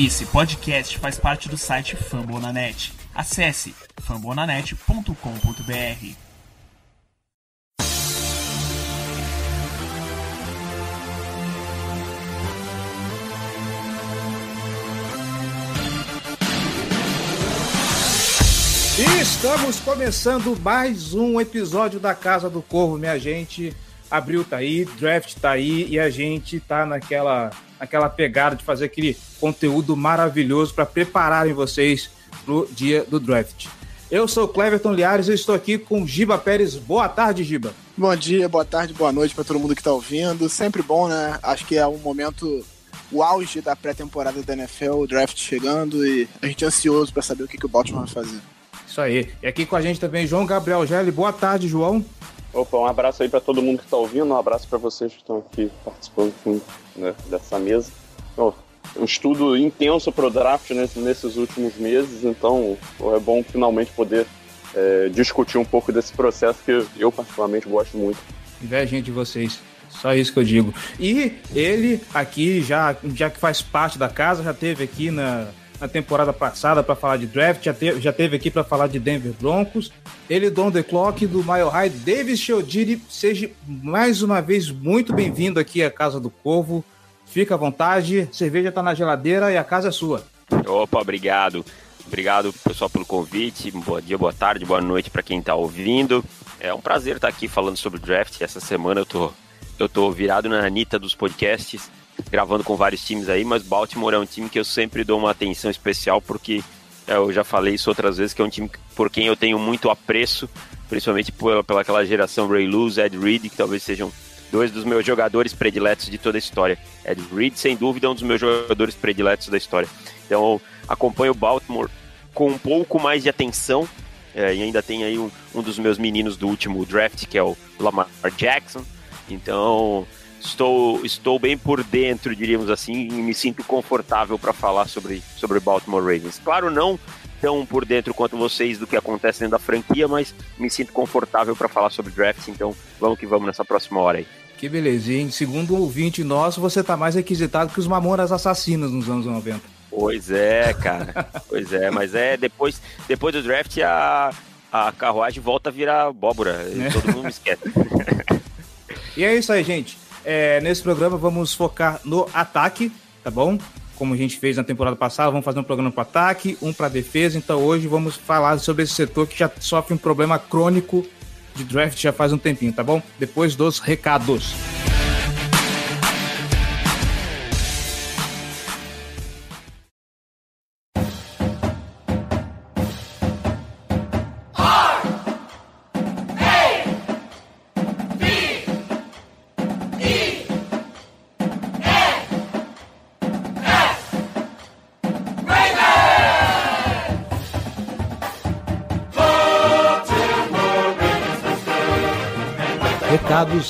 Esse podcast faz parte do site Fambonanet. Acesse fambonanet.com.br. Estamos começando mais um episódio da Casa do Corvo, minha gente. Abril tá aí, draft tá aí e a gente tá naquela aquela pegada de fazer aquele conteúdo maravilhoso para prepararem vocês pro dia do draft. Eu sou o Cleverton Liares e estou aqui com Giba Pérez. Boa tarde, Giba. Bom dia, boa tarde, boa noite para todo mundo que está ouvindo. Sempre bom, né? Acho que é um momento, o auge da pré-temporada da NFL, o draft chegando e a gente é ansioso para saber o que, que o Baltimore vai fazer. Isso aí. E aqui com a gente também João Gabriel Gelli. Boa tarde, João. Opa, um abraço aí para todo mundo que está ouvindo, um abraço para vocês que estão aqui participando né, dessa mesa. Um estudo intenso para o draft nesse, nesses últimos meses, então é bom finalmente poder é, discutir um pouco desse processo que eu particularmente gosto muito. Invejinha de vocês. Só isso que eu digo. E ele aqui, já, já que faz parte da casa, já teve aqui na, na temporada passada para falar de draft, já, te, já teve aqui para falar de Denver Broncos. Ele, Don The Clock, do Mile High, Davis Chiodiri, seja mais uma vez muito bem-vindo aqui à Casa do Corvo. Fica à vontade, cerveja está na geladeira e a casa é sua. Opa, obrigado. Obrigado, pessoal, pelo convite. Bom dia, boa tarde, boa noite para quem está ouvindo. É um prazer estar aqui falando sobre draft. Essa semana eu tô, eu tô virado na Anitta dos podcasts, gravando com vários times aí, mas Baltimore é um time que eu sempre dou uma atenção especial porque é, eu já falei isso outras vezes, que é um time por quem eu tenho muito apreço, principalmente pela, pela aquela geração Ray Lewis, Ed Reed, que talvez sejam dois dos meus jogadores prediletos de toda a história. Ed Reed, sem dúvida, é um dos meus jogadores prediletos da história. Então, acompanho o Baltimore com um pouco mais de atenção. É, e ainda tem aí um, um dos meus meninos do último draft, que é o Lamar Jackson. Então, estou, estou bem por dentro, diríamos assim, e me sinto confortável para falar sobre, sobre Baltimore Ravens. Claro, não tão por dentro quanto vocês do que acontece dentro da franquia, mas me sinto confortável para falar sobre draft, então vamos que vamos nessa próxima hora aí. Que belezinha. Segundo o ouvinte nosso, você tá mais requisitado que os Mamonas Assassinos nos anos 90. Pois é, cara. pois é, mas é depois, depois do draft a, a carruagem volta a virar abóbora. É. Todo mundo me esquece. e é isso aí, gente. É, nesse programa vamos focar no ataque, tá bom? Como a gente fez na temporada passada, vamos fazer um programa para ataque, um para defesa. Então hoje vamos falar sobre esse setor que já sofre um problema crônico de draft já faz um tempinho, tá bom? Depois dos recados.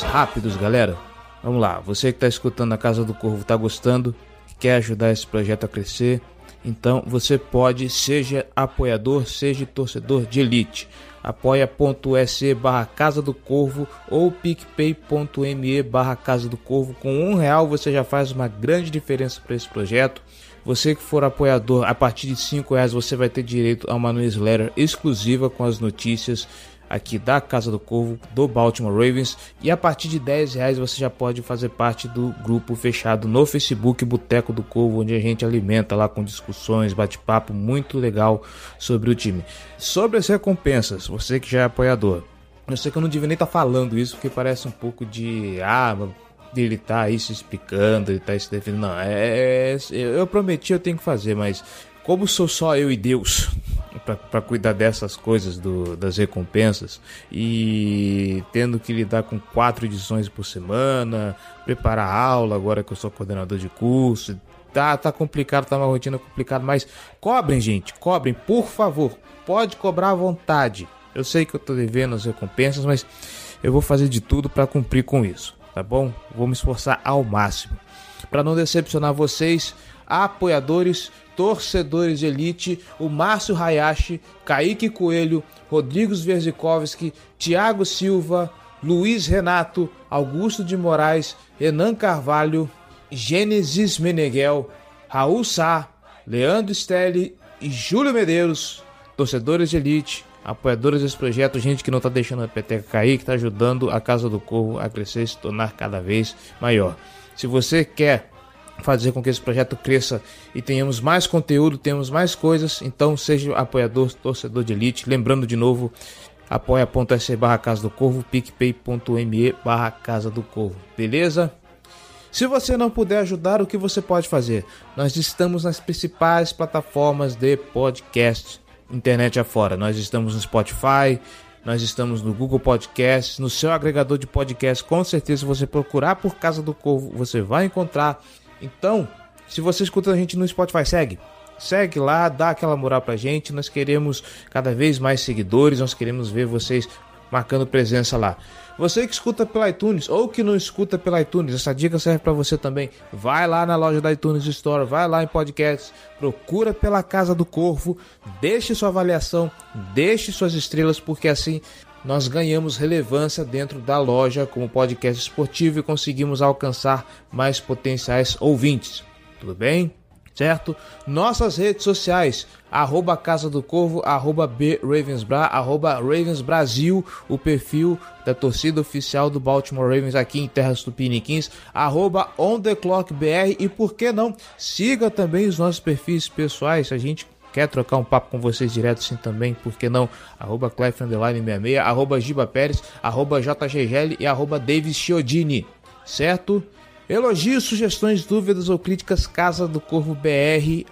Rápidos, galera. Vamos lá, você que está escutando a Casa do Corvo, está gostando, quer ajudar esse projeto a crescer, então você pode, seja apoiador, seja torcedor de elite. apoia.se barra Casa do Corvo ou picpay.me barra Casa do Corvo. Com um real você já faz uma grande diferença para esse projeto. Você que for apoiador, a partir de cinco reais você vai ter direito a uma newsletter exclusiva com as notícias aqui da Casa do Corvo, do Baltimore Ravens. E a partir de 10 reais você já pode fazer parte do grupo fechado no Facebook Boteco do Corvo, onde a gente alimenta lá com discussões, bate-papo muito legal sobre o time. Sobre as recompensas, você que já é apoiador. Eu sei que eu não devia nem estar tá falando isso, porque parece um pouco de. Ah, ele tá aí se explicando, ele tá se defendendo. Não, é, é, eu prometi, eu tenho que fazer, mas como sou só eu e Deus para cuidar dessas coisas do, das recompensas e tendo que lidar com quatro edições por semana, preparar aula agora que eu sou coordenador de curso, tá, tá complicado, tá uma rotina complicada, mas cobrem, gente, cobrem, por favor, pode cobrar à vontade. Eu sei que eu tô devendo as recompensas, mas eu vou fazer de tudo para cumprir com isso, tá bom? Vou me esforçar ao máximo. Para não decepcionar vocês, apoiadores, torcedores de elite, o Márcio Hayashi, Kaique Coelho, Rodrigos Verzikovski, Thiago Silva, Luiz Renato, Augusto de Moraes, Renan Carvalho, Gênesis Meneghel, Raul Sá, Leandro Stelli e Júlio Medeiros, torcedores de elite, apoiadores desse projeto, gente que não está deixando a peteca cair, que está ajudando a Casa do Corvo a crescer e se tornar cada vez maior. Se você quer fazer com que esse projeto cresça e tenhamos mais conteúdo, tenhamos mais coisas, então seja apoiador, torcedor de elite. Lembrando de novo, apoia.se barra Casa do Corvo, picpay.me barra Casa do Corvo, beleza? Se você não puder ajudar, o que você pode fazer? Nós estamos nas principais plataformas de podcast, internet afora. Nós estamos no Spotify, nós estamos no Google Podcast, no seu agregador de podcast. Com certeza, se você procurar por Casa do Corvo, você vai encontrar. Então, se você escuta a gente no Spotify, segue. Segue lá, dá aquela moral pra gente. Nós queremos cada vez mais seguidores, nós queremos ver vocês marcando presença lá. Você que escuta pela iTunes ou que não escuta pela iTunes, essa dica serve para você também. Vai lá na loja da iTunes Store, vai lá em podcasts, procura pela Casa do Corvo, deixe sua avaliação, deixe suas estrelas, porque assim nós ganhamos relevância dentro da loja como podcast esportivo e conseguimos alcançar mais potenciais ouvintes. Tudo bem? certo? Nossas redes sociais, arroba Casa do Corvo, arroba arroba o perfil da torcida oficial do Baltimore Ravens aqui em Terras Tupiniquins, arroba BR e por que não, siga também os nossos perfis pessoais, a gente quer trocar um papo com vocês direto sim também, por que não? Arroba Clef Underline 66, arroba Giba Pérez, arroba JGGL e arroba Davis Chiodini, certo? Elogios, sugestões, dúvidas ou críticas, casa do corvo br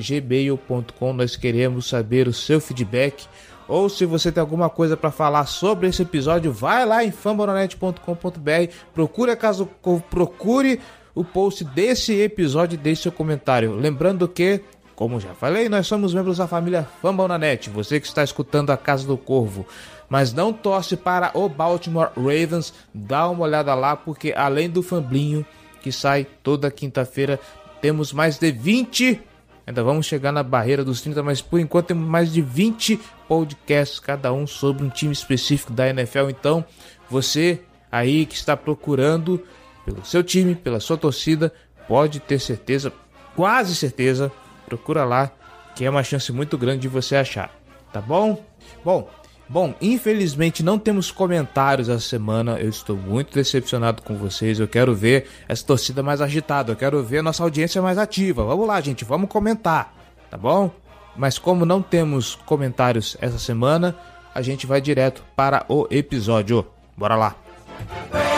gmail.com. Nós queremos saber o seu feedback. Ou se você tem alguma coisa para falar sobre esse episódio, vai lá em fambonanet.com.br, procure a Casa do Corvo, procure o post desse episódio e deixe seu comentário. Lembrando que, como já falei, nós somos membros da família Fambonanet. Você que está escutando a Casa do Corvo mas não torce para o Baltimore Ravens. Dá uma olhada lá, porque além do Famblinho, que sai toda quinta-feira, temos mais de 20. Ainda vamos chegar na barreira dos 30, mas por enquanto temos mais de 20 podcasts, cada um sobre um time específico da NFL. Então, você aí que está procurando pelo seu time, pela sua torcida, pode ter certeza, quase certeza, procura lá, que é uma chance muito grande de você achar. Tá bom? Bom, Bom, infelizmente não temos comentários essa semana. Eu estou muito decepcionado com vocês. Eu quero ver essa torcida mais agitada. Eu quero ver a nossa audiência mais ativa. Vamos lá, gente, vamos comentar, tá bom? Mas como não temos comentários essa semana, a gente vai direto para o episódio. Bora lá.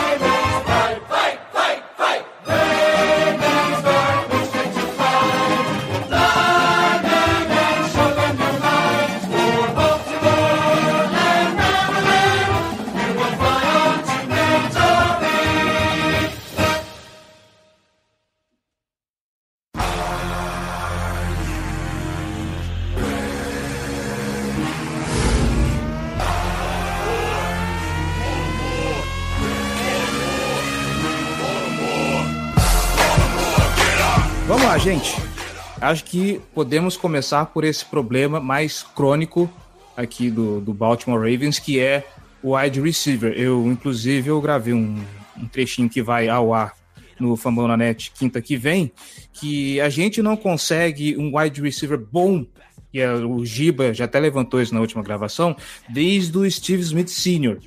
Gente, acho que podemos começar por esse problema mais crônico aqui do, do Baltimore Ravens, que é o wide receiver. Eu, inclusive, eu gravei um, um trechinho que vai ao ar no Fambão na Net quinta que vem, que a gente não consegue um wide receiver bom, e o Giba já até levantou isso na última gravação, desde o Steve Smith Sr.,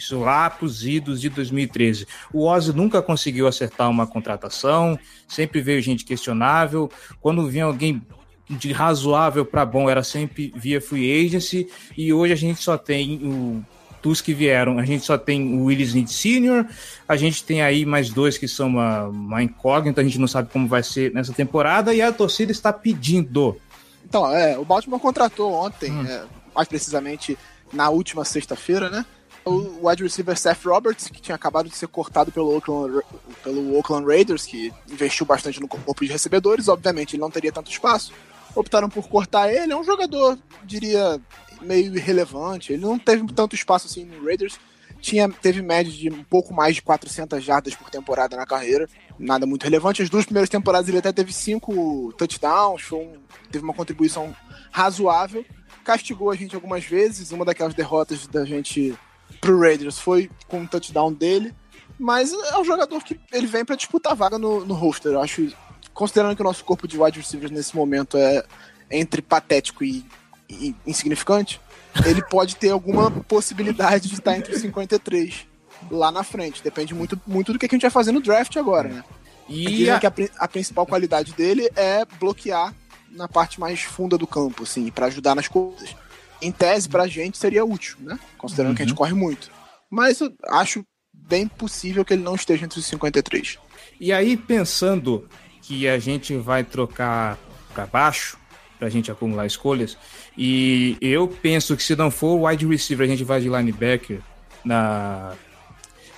isso lá para os idos de 2013. O Ozzy nunca conseguiu acertar uma contratação, sempre veio gente questionável. Quando vinha alguém de razoável para bom, era sempre via free agency. E hoje a gente só tem o dos que vieram, a gente só tem o Willis Need Sr., a gente tem aí mais dois que são uma, uma incógnita, a gente não sabe como vai ser nessa temporada, e a torcida está pedindo. Então, é, o Baltimore contratou ontem, hum. é, mais precisamente na última sexta-feira, né? O wide receiver Seth Roberts, que tinha acabado de ser cortado pelo Oakland, pelo Oakland Raiders, que investiu bastante no corpo de recebedores, obviamente ele não teria tanto espaço. Optaram por cortar ele, é um jogador, diria, meio irrelevante. Ele não teve tanto espaço assim no Raiders. Tinha, teve média de um pouco mais de 400 jardas por temporada na carreira, nada muito relevante. As duas primeiras temporadas ele até teve cinco touchdowns, um, teve uma contribuição razoável. Castigou a gente algumas vezes, uma daquelas derrotas da gente pro Raiders foi com um touchdown dele, mas é um jogador que ele vem para disputar vaga no, no roster. Eu acho considerando que o nosso corpo de wide receivers nesse momento é entre patético e, e insignificante, ele pode ter alguma possibilidade de estar entre os 53 lá na frente. Depende muito, muito do que a gente vai fazer no draft agora, né? E a... que a, a, principal qualidade dele é bloquear na parte mais funda do campo, assim, para ajudar nas coisas. Em tese, pra gente seria útil, né? Considerando uhum. que a gente uhum. corre muito. Mas eu acho bem possível que ele não esteja entre os 53. E aí, pensando que a gente vai trocar para baixo, para a gente acumular escolhas, e eu penso que se não for wide receiver, a gente vai de linebacker na,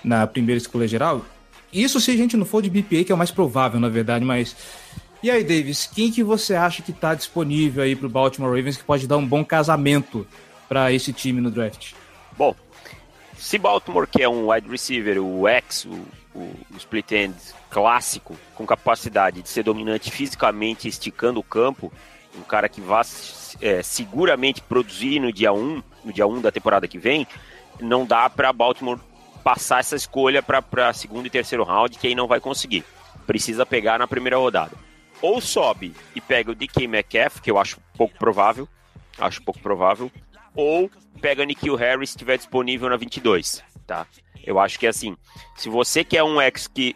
na primeira escolha geral. Isso se a gente não for de BPA, que é o mais provável, na verdade, mas. E aí, Davis, quem que você acha que está disponível aí para o Baltimore Ravens que pode dar um bom casamento para esse time no draft? Bom, se Baltimore quer um wide receiver, o X, o, o, o split end clássico, com capacidade de ser dominante fisicamente, esticando o campo, um cara que vá é, seguramente produzir no dia 1, no dia 1 da temporada que vem, não dá para Baltimore passar essa escolha para segundo e terceiro round, que aí não vai conseguir. Precisa pegar na primeira rodada. Ou sobe e pega o DK Metcalf, que eu acho pouco provável, acho pouco provável, ou pega Nikhil Harris se estiver disponível na 22, tá? Eu acho que é assim, se você quer um ex que,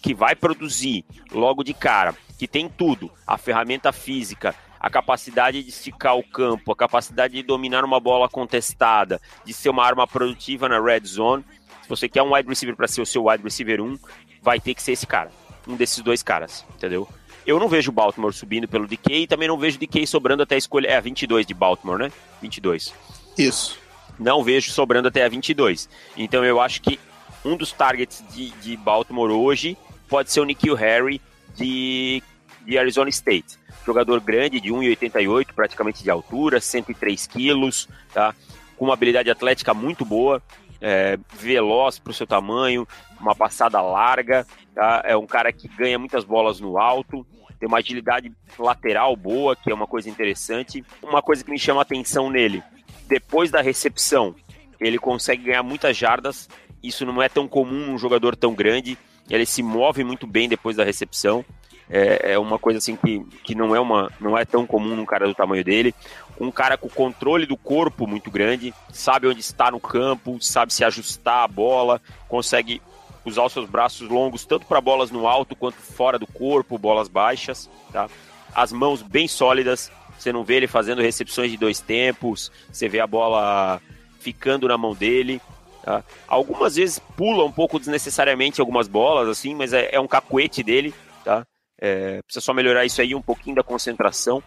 que vai produzir logo de cara, que tem tudo, a ferramenta física, a capacidade de esticar o campo, a capacidade de dominar uma bola contestada, de ser uma arma produtiva na red zone, se você quer um wide receiver para ser o seu wide receiver 1, vai ter que ser esse cara, um desses dois caras, entendeu? Eu não vejo o Baltimore subindo pelo DK e também não vejo o DK sobrando até a escolha. É a 22 de Baltimore, né? 22. Isso. Não vejo sobrando até a 22. Então eu acho que um dos targets de, de Baltimore hoje pode ser o Nikhil Harry de, de Arizona State. Jogador grande, de 1,88 praticamente de altura, 103 quilos, tá? com uma habilidade atlética muito boa, é, veloz para o seu tamanho, uma passada larga, tá? é um cara que ganha muitas bolas no alto, tem uma agilidade lateral boa, que é uma coisa interessante. Uma coisa que me chama a atenção nele, depois da recepção, ele consegue ganhar muitas jardas. Isso não é tão comum num jogador tão grande. Ele se move muito bem depois da recepção. É, é, uma coisa assim que, que não, é uma, não é tão comum num cara do tamanho dele. Um cara com controle do corpo muito grande, sabe onde está no campo, sabe se ajustar a bola, consegue usar os seus braços longos tanto para bolas no alto quanto fora do corpo, bolas baixas, tá? As mãos bem sólidas, você não vê ele fazendo recepções de dois tempos, você vê a bola ficando na mão dele. Tá? Algumas vezes pula um pouco desnecessariamente algumas bolas, assim, mas é, é um cacuete dele, tá? É, precisa só melhorar isso aí, um pouquinho da concentração.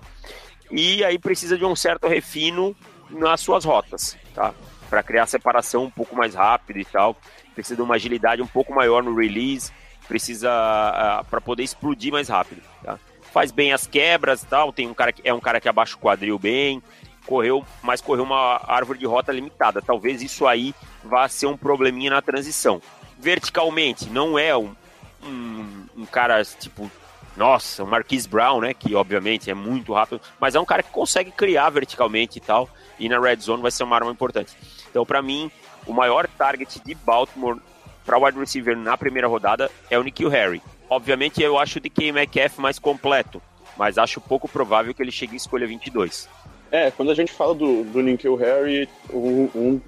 E aí precisa de um certo refino nas suas rotas, tá? Para criar separação um pouco mais rápido e tal precisa de uma agilidade um pouco maior no release, precisa uh, para poder explodir mais rápido. Tá? Faz bem as quebras e tal, tem um cara que é um cara que abaixa o quadril bem, correu, mas correu uma árvore de rota limitada. Talvez isso aí vá ser um probleminha na transição. Verticalmente, não é um, um, um cara tipo nossa, o Marquise Brown, né? Que obviamente é muito rápido, mas é um cara que consegue criar verticalmente e tal. E na red zone vai ser uma arma importante. Então, para mim, o maior target de Baltimore para wide receiver na primeira rodada é o Nikhil Harry. Obviamente eu acho o DK Metcalf mais completo, mas acho pouco provável que ele chegue em escolha 22. É, quando a gente fala do, do Nikhil Harry, o, um,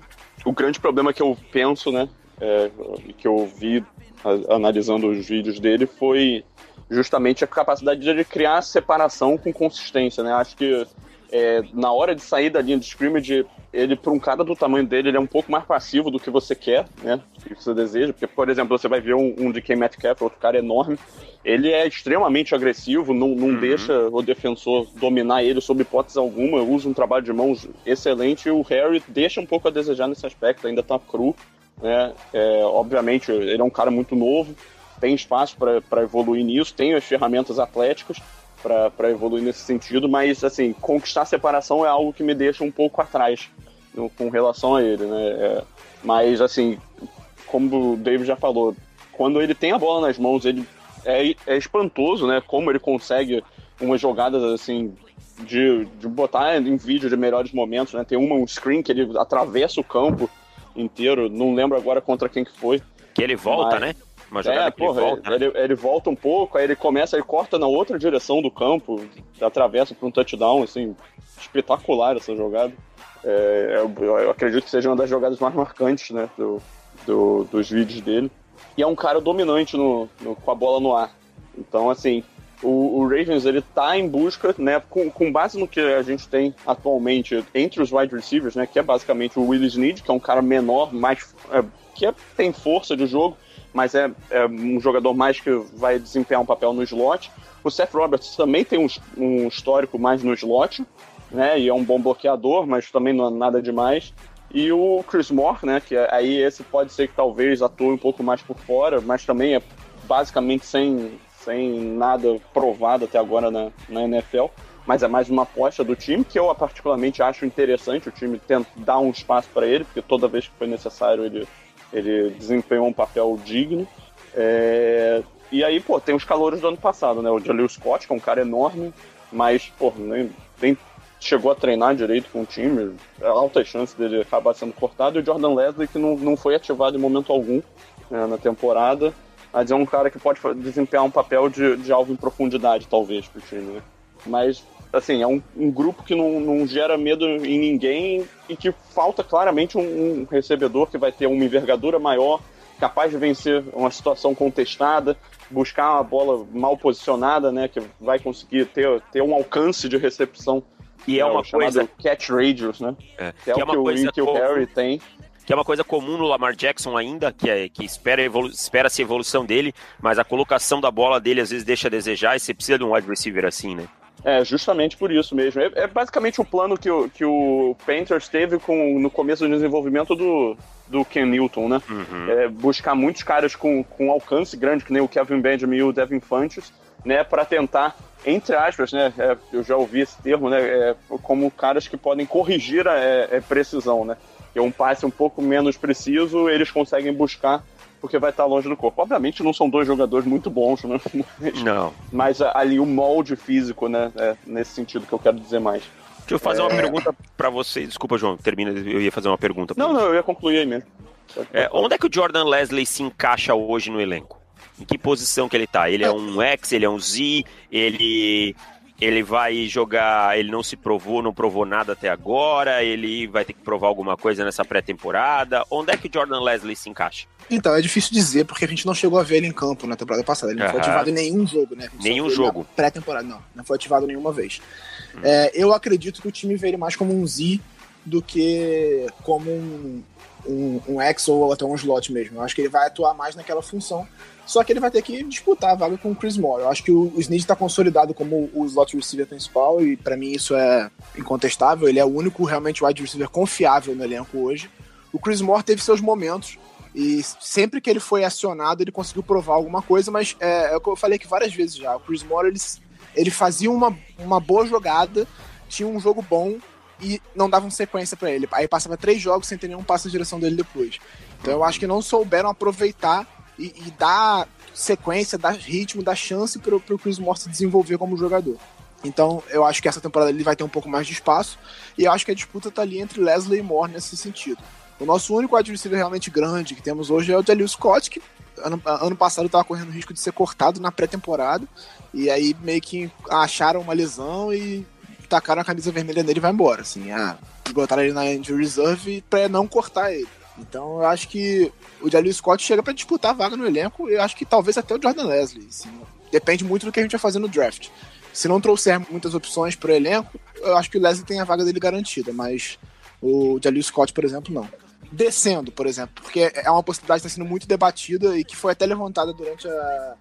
o grande problema que eu penso, né, é, que eu vi a, analisando os vídeos dele foi justamente a capacidade de criar separação com consistência, né? Acho que é, na hora de sair da linha de scrimmage, ele, para um cara do tamanho dele, ele é um pouco mais passivo do que você quer, né? Que você deseja. Porque, por exemplo, você vai ver um, um DK Metcalf, outro cara enorme, ele é extremamente agressivo, não, não uhum. deixa o defensor dominar ele sob hipótese alguma, usa um trabalho de mãos excelente. E o Harry deixa um pouco a desejar nesse aspecto, ainda tá cru, né? É, obviamente, ele é um cara muito novo, tem espaço para evoluir nisso, tem as ferramentas atléticas para evoluir nesse sentido, mas assim, conquistar a separação é algo que me deixa um pouco atrás no, com relação a ele, né? É, mas assim, como o David já falou, quando ele tem a bola nas mãos, ele é, é espantoso, né? Como ele consegue umas jogadas assim de, de botar em vídeo de melhores momentos, né? Tem uma um screen que ele atravessa o campo inteiro, não lembro agora contra quem que foi. Que ele volta, mas... né? Uma jogada É, que porra, ele volta. né? ele, ele volta um pouco, aí ele começa, ele corta na outra direção do campo, atravessa para um touchdown, assim, espetacular essa jogada. É, eu, eu acredito que seja uma das jogadas mais marcantes, né, do, do- dos vídeos dele. E é um cara dominante no, no- com a bola no ar. Então, assim, o, o Ravens, ele tá em busca, né, com, com base no que a gente tem atualmente entre os wide receivers, né, que é basicamente o Willis Need, que é um cara menor, mais, é, que é- tem força de jogo, mas é, é um jogador mais que vai desempenhar um papel no slot. O Seth Roberts também tem um, um histórico mais no slot, né? E é um bom bloqueador, mas também não é nada demais. E o Chris Moore, né? Que aí esse pode ser que talvez atue um pouco mais por fora, mas também é basicamente sem, sem nada provado até agora na, na NFL. Mas é mais uma aposta do time, que eu particularmente acho interessante o time tenta dar um espaço para ele, porque toda vez que foi necessário ele, ele desempenhou um papel digno. É, E aí, pô, tem os calores do ano passado, né? O Jaleel Scott, que é um cara enorme, mas, pô, nem, nem chegou a treinar direito com o time. É alta chance dele acabar sendo cortado. E o Jordan Leslie, que não, não foi ativado em momento algum né, na temporada. Mas é um cara que pode desempenhar um papel de, de alvo em profundidade, talvez, pro time, né? Mas, assim, é um, um grupo que não, não gera medo em ninguém e que falta claramente um, um recebedor que vai ter uma envergadura maior, capaz de vencer uma situação contestada, buscar uma bola mal posicionada, né? Que vai conseguir ter, ter um alcance de recepção. E é né, uma coisa. catch radius, né? É, Que é, que é o uma que o Rick e o Harry que é uma coisa comum no Lamar Jackson ainda, que, é, que espera evolu espera-se a evolução dele, mas a colocação da bola dele às vezes deixa a desejar e você precisa de um wide receiver assim, né? É, justamente por isso mesmo. É, é basicamente o plano que o, que o Panthers teve com, no começo do desenvolvimento do, do Ken Newton, né? Uhum. É, buscar muitos caras com, com alcance grande, que nem o Kevin Benjamin e o Devin Funches, né? Para tentar, entre aspas, né? é, eu já ouvi esse termo, né? é, como caras que podem corrigir a é, é, precisão, né? Que um passe um pouco menos preciso, eles conseguem buscar porque vai estar longe do corpo. Obviamente não são dois jogadores muito bons, né? Mas, Não. mas ali o molde físico, né? É nesse sentido que eu quero dizer mais. Deixa eu fazer uma pergunta pra você. Desculpa, João, termina. Eu ia fazer uma pergunta. pra Não, não, eu ia concluir aí mesmo. É, onde é que o Jordan Leslie se encaixa hoje no elenco? Em que posição que ele tá? Ele é um X, ele é um Z, ele ele vai jogar, ele não se provou, não provou nada até agora, ele vai ter que provar alguma coisa nessa pré-temporada. Onde é que o Jordan Leslie se encaixa? Então, é difícil dizer, porque a gente não chegou a ver ele em campo na temporada passada. Ele não foi Aham. ativado em nenhum jogo, né? Nenhum jogo. Pré-temporada, não. Não foi ativado nenhuma vez. É, eu acredito que o time vê ele mais como um Z do que como um, um, um X ou até um slot mesmo. Eu acho que ele vai atuar mais naquela função. Só que ele vai ter que disputar a vaga com o Chris Moore. Eu acho que o, o Snead está consolidado como o slot receiver principal e para mim isso é incontestável. Ele é o único realmente wide receiver confiável no elenco hoje. O Chris Moore teve seus momentos e sempre que ele foi acionado ele conseguiu provar alguma coisa, mas é, é o que eu falei aqui várias vezes já. O Chris Moore ele, ele fazia uma, uma boa jogada, tinha um jogo bom e não davam sequência para ele. Aí passava três jogos sem ter nenhum passo na direção dele depois. Então eu acho que não souberam aproveitar e, e dar sequência, dar ritmo, dar chance pro, pro Chris Moore se desenvolver como jogador. Então eu acho que essa temporada ele vai ter um pouco mais de espaço e eu acho que a disputa tá ali entre Leslie e Moore nesse sentido. O nosso único receiver realmente grande que temos hoje é o Jalil Scott, que ano, ano passado estava correndo risco de ser cortado na pré-temporada. E aí meio que acharam uma lesão e tacaram a camisa vermelha nele e vai embora. Assim, ah, botaram ele na injury reserve para não cortar ele. Então eu acho que o Jalil Scott chega para disputar a vaga no elenco. E eu acho que talvez até o Jordan Leslie. Assim, depende muito do que a gente vai fazer no draft. Se não trouxer muitas opções para o elenco, eu acho que o Leslie tem a vaga dele garantida, mas o Jalil Scott, por exemplo, não descendo, por exemplo, porque é uma possibilidade que está sendo muito debatida e que foi até levantada durante a,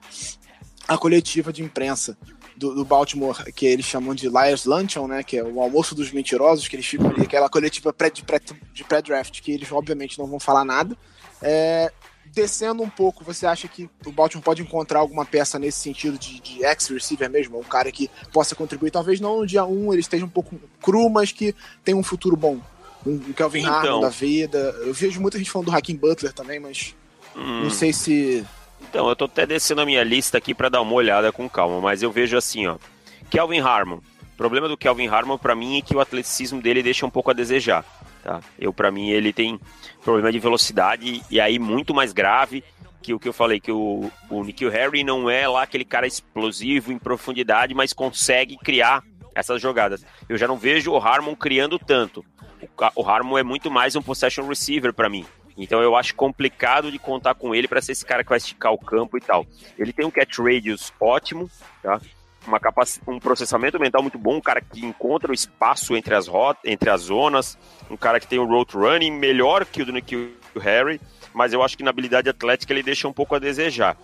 a coletiva de imprensa do, do, Baltimore, que eles chamam de Liars Luncheon, né, que é o almoço dos mentirosos, que eles ficam ali, aquela coletiva pré, de, pré, de pré-draft, que eles obviamente não vão falar nada. É, descendo um pouco, você acha que o Baltimore pode encontrar alguma peça nesse sentido de, de ex-receiver mesmo? Um cara que possa contribuir, talvez não no dia 1 um, ele esteja um pouco cru, mas que tem um futuro bom um Kelvin então, da vida. Eu vejo muita gente falando do Hakim Butler também, mas hum, não sei se. Então, eu tô até descendo a minha lista aqui para dar uma olhada com calma, mas eu vejo assim, ó. Kelvin Harmon. O problema do Kelvin Harmon para mim é que o atleticismo dele deixa um pouco a desejar, tá? Eu para mim ele tem problema de velocidade e aí muito mais grave que o que eu falei, que o, o Nikhil Harry não é lá aquele cara explosivo em profundidade, mas consegue criar essas jogadas. Eu já não vejo o Harmon criando tanto. O, o Harmon é muito mais um possession receiver para mim. Então eu acho complicado de contar com ele para ser esse cara que vai esticar o campo e tal. Ele tem um catch radius ótimo, tá? Uma capac... um processamento mental muito bom, um cara que encontra o espaço entre as rotas, entre as zonas, um cara que tem um road running melhor que o do Nikhil Harry, mas eu acho que na habilidade atlética ele deixa um pouco a desejar.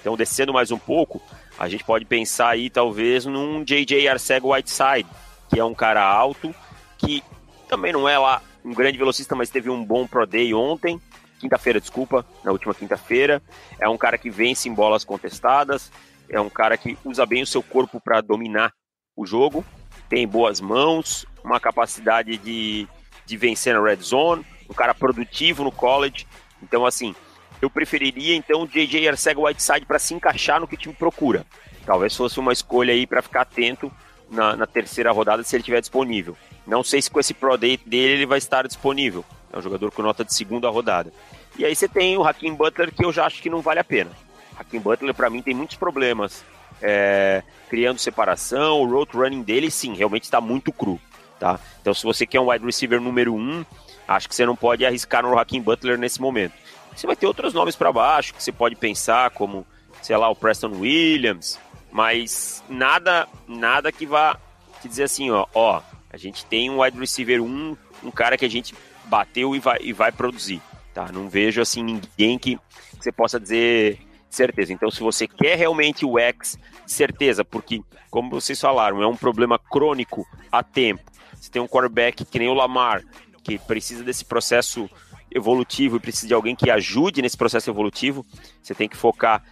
Então, descendo mais um pouco, a gente pode pensar aí talvez num JJ Arcego Whiteside, que é um cara alto, que também não é lá um grande velocista, mas teve um bom Pro Day ontem, quinta-feira, desculpa, na última quinta-feira. É um cara que vence em bolas contestadas, é um cara que usa bem o seu corpo para dominar o jogo, tem boas mãos, uma capacidade de, de vencer na red zone, um cara produtivo no college. Então, assim, eu preferiria então o JJ Arcega Whiteside para se encaixar no que o time procura. Talvez fosse uma escolha aí para ficar atento na, na terceira rodada se ele estiver disponível. Não sei se com esse Pro Day dele ele vai estar disponível. É um jogador com nota de segunda rodada. E aí você tem o Hakim Butler, que eu já acho que não vale a pena. Hakim Butler, para mim, tem muitos problemas. É, criando separação, o road running dele, sim, realmente está muito cru. Tá? Então, se você quer um wide receiver número um, acho que você não pode arriscar no Hakim Butler nesse momento. Você vai ter outros nomes para baixo que você pode pensar, como, sei lá, o Preston Williams, mas nada nada que vá te dizer assim, ó, ó, a gente tem um wide receiver 1, um cara que a gente bateu e vai, e vai produzir. Tá? Não vejo assim ninguém que, que você possa dizer certeza. Então, se você quer realmente o X, certeza, porque, como vocês falaram, é um problema crônico há tempo. Você tem um quarterback que nem o Lamar, que precisa desse processo evolutivo e precisa de alguém que ajude nesse processo evolutivo. Você tem que focar,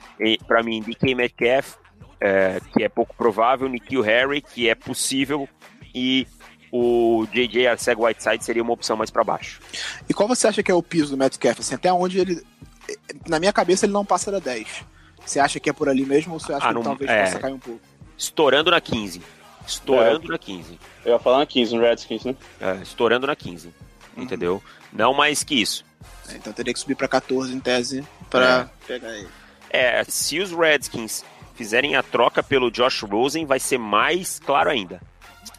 para mim, em DK Metcalf, é, que é pouco provável, Nikhil Harry, que é possível, e o JJ Arcega Whiteside seria uma opção mais para baixo. E qual você acha que é o piso do Metcalf? Assim, até onde ele. Na minha cabeça ele não passa da 10. Você acha que é por ali mesmo ou você acha ah, não, que talvez é... possa cair um pouco? Estourando na 15. Estourando é, na 15. Eu ia falar na 15, no Redskins, né? É, estourando na 15. Uhum. Entendeu? Não mais que isso. É, então teria que subir para 14 em tese para é. pegar ele. É, se os Redskins fizerem a troca pelo Josh Rosen, vai ser mais claro ainda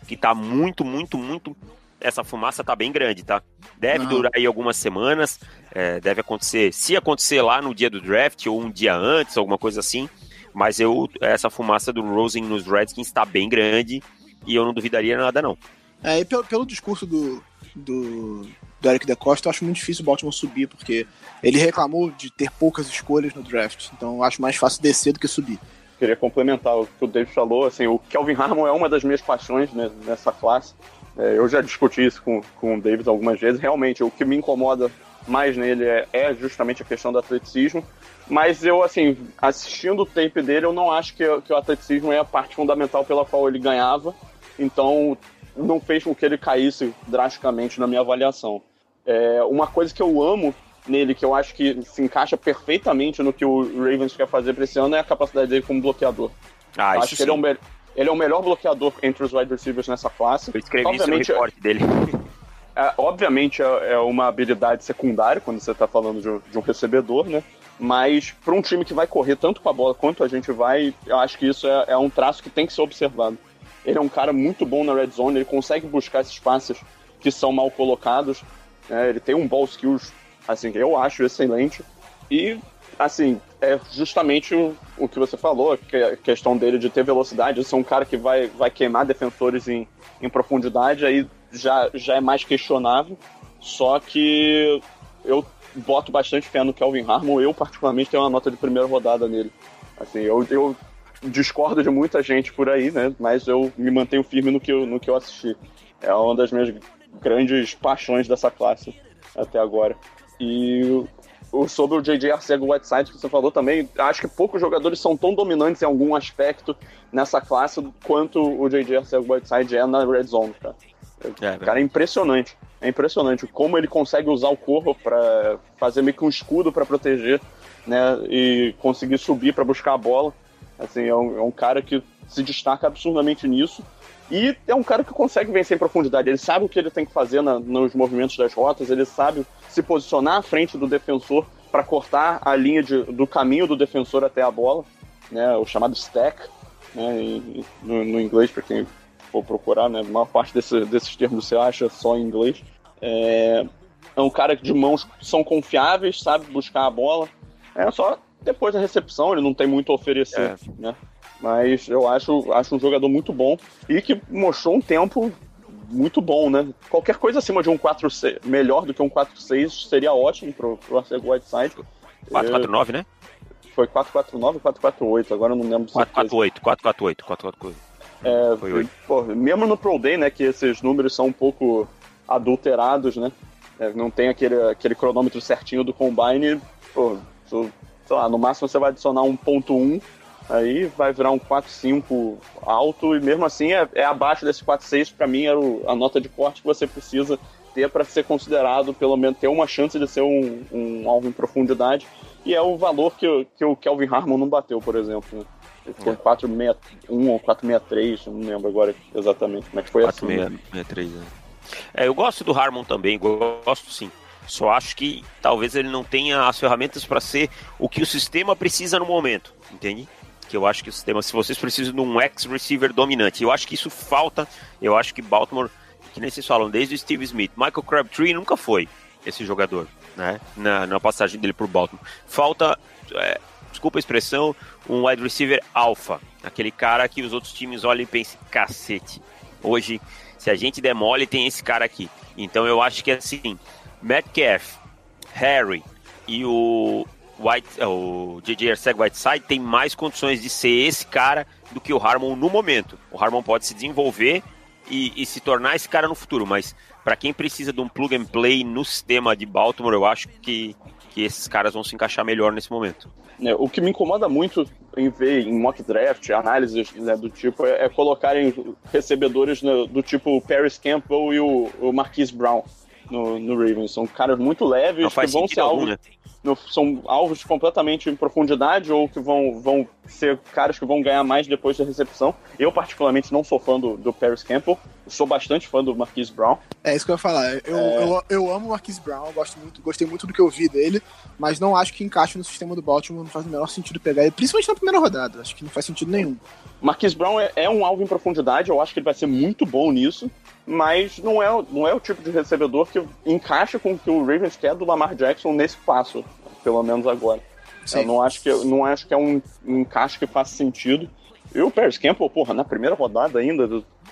que tá muito, muito, muito. Essa fumaça tá bem grande, tá? Deve Não. durar aí algumas semanas. É, deve acontecer, se acontecer lá no dia do draft ou um dia antes, alguma coisa assim. Mas eu, essa fumaça do Rosen nos Redskins está bem grande e eu não duvidaria nada, não. É, e pelo, pelo discurso do, do, do Eric DeCosta, eu acho muito difícil o Baltimore subir, porque ele reclamou de ter poucas escolhas no draft. Então eu acho mais fácil descer do que subir queria complementar o que o David falou. Assim, o Kelvin Harmon é uma das minhas paixões né, nessa classe. É, eu já discuti isso com, com o David algumas vezes. Realmente, o que me incomoda mais nele é, é justamente a questão do atleticismo. Mas eu, assim, assistindo o tape dele, eu não acho que, que o atleticismo é a parte fundamental pela qual ele ganhava. Então, não fez com que ele caísse drasticamente na minha avaliação. É, uma coisa que eu amo nele que eu acho que se encaixa perfeitamente no que o Ravens quer fazer para esse ano é a capacidade dele como bloqueador. Ah, eu acho que ele é, um, ele é o melhor bloqueador entre os wide receivers nessa classe. Eu escrevi obviamente, isso no dele. É, obviamente é, é, uma habilidade secundária quando você está falando de um, de um, recebedor, né? Mas para um time que vai correr tanto com a bola quanto a gente vai, eu acho que isso é, é um traço que tem que ser observado. Ele é um cara muito bom na red zone, ele consegue buscar esses passes que são mal colocados. Né? Ele tem um ball skills assim, eu acho excelente. E, assim, é justamente o, o que você falou, que é a questão dele de ter velocidade, de ser um cara que vai, vai queimar defensores em, em profundidade, aí já, já é mais questionável. Só que eu boto bastante fé no Kelvin Harmon, eu particularmente tenho uma nota de primeira rodada nele. Assim, eu, eu discordo de muita gente por aí, né? Mas eu me mantenho firme no que eu, no que eu assisti. É uma das minhas grandes paixões dessa classe até agora. E sobre o JJ Arcega Whiteside que você falou também, acho que poucos jogadores são tão dominantes em algum aspecto nessa classe quanto o JJ Arcega Whiteside é na Red Zone, cara. É, cara, é impressionante. É impressionante como ele consegue usar o corpo para fazer meio que um escudo para proteger, né? E conseguir subir para buscar a bola. Assim, é um, é um cara que se destaca absurdamente nisso. E é um cara que consegue vencer em profundidade. Ele sabe o que ele tem que fazer na, nos movimentos das rotas, ele sabe se posicionar à frente do defensor para cortar a linha de, do caminho do defensor até a bola, né, o chamado stack, né, em, no, no, inglês, para quem for procurar, né, a maior parte desse, desses termos você acha só em inglês. É, é um cara de mãos que são confiáveis, sabe buscar a bola. É só depois da recepção, ele não tem muito a oferecer, é. né? Mas eu acho, acho um jogador muito bom e que mostrou um tempo muito bom, né? Qualquer coisa acima de um 4-6, melhor do que um 4-6 seria ótimo pro, pro Arcego Whiteside. 4-4-9, né? Foi 4-4-9 ou 4-4-8, agora eu não lembro. 4-4-8, 4-4-8, 4-4-8. É, Foi pô, mesmo no Pro Day, né, que esses números são um pouco adulterados, né? É, não tem aquele, aquele cronômetro certinho do Combine, pô, sei lá, no máximo você vai adicionar 1.1 aí vai virar um 4-5 alto e mesmo assim é, é abaixo desse 4-6 para mim era o, a nota de corte que você precisa ter para ser considerado, pelo menos ter uma chance de ser um, um alvo em profundidade e é o valor que, que o Kelvin Harmon não bateu, por exemplo. Né? Ele ficou em 461 ou 463, não lembro agora exatamente, mas foi 463, assim. Né? É, eu gosto do Harmon também, gosto sim. Só acho que talvez ele não tenha as ferramentas para ser o que o sistema precisa no momento, entende? Que eu acho que o sistema, se vocês precisam de um ex-receiver dominante, eu acho que isso falta, eu acho que Baltimore, que nem vocês falam, desde o Steve Smith, Michael Crabtree nunca foi esse jogador, né, na, na passagem dele por Baltimore. Falta, é, desculpa a expressão, um wide receiver alfa, aquele cara que os outros times olham e pensam, cacete, hoje, se a gente demole, tem esse cara aqui. Então eu acho que assim, Metcalf, Harry e o, White, é, o J.J. Arceg Whiteside tem mais condições de ser esse cara do que o Harmon no momento. O Harmon pode se desenvolver e, e se tornar esse cara no futuro, mas para quem precisa de um plug and play no sistema de Baltimore, eu acho que, que esses caras vão se encaixar melhor nesse momento. É, o que me incomoda muito em ver em mock draft, análises né, do tipo, é, é colocarem recebedores no, do tipo Paris Campbell e o, o Marquise Brown no, no Ravens. São caras muito leves que vão ser algo. Né? são alvos completamente em profundidade ou que vão, vão ser caras que vão ganhar mais depois da recepção. Eu, particularmente, não sou fã do, do Paris Campbell, sou bastante fã do Marquise Brown. É isso que eu ia falar. Eu, é... eu, eu, amo o Marquise Brown, gosto muito, gostei muito do que eu vi dele, mas não acho que encaixe no sistema do Baltimore, não faz o menor sentido pegar ele, principalmente na primeira rodada. Acho que não faz sentido nenhum. Marquise Brown é, é um alvo em profundidade, eu acho que ele vai ser muito bom nisso mas não é, não é o tipo de recebedor que encaixa com o que o Ravens quer do Lamar Jackson nesse passo, pelo menos agora. Sim. Eu não acho que, não acho que é um, um encaixe que faça sentido. E o Paris Campbell, porra, na primeira rodada ainda,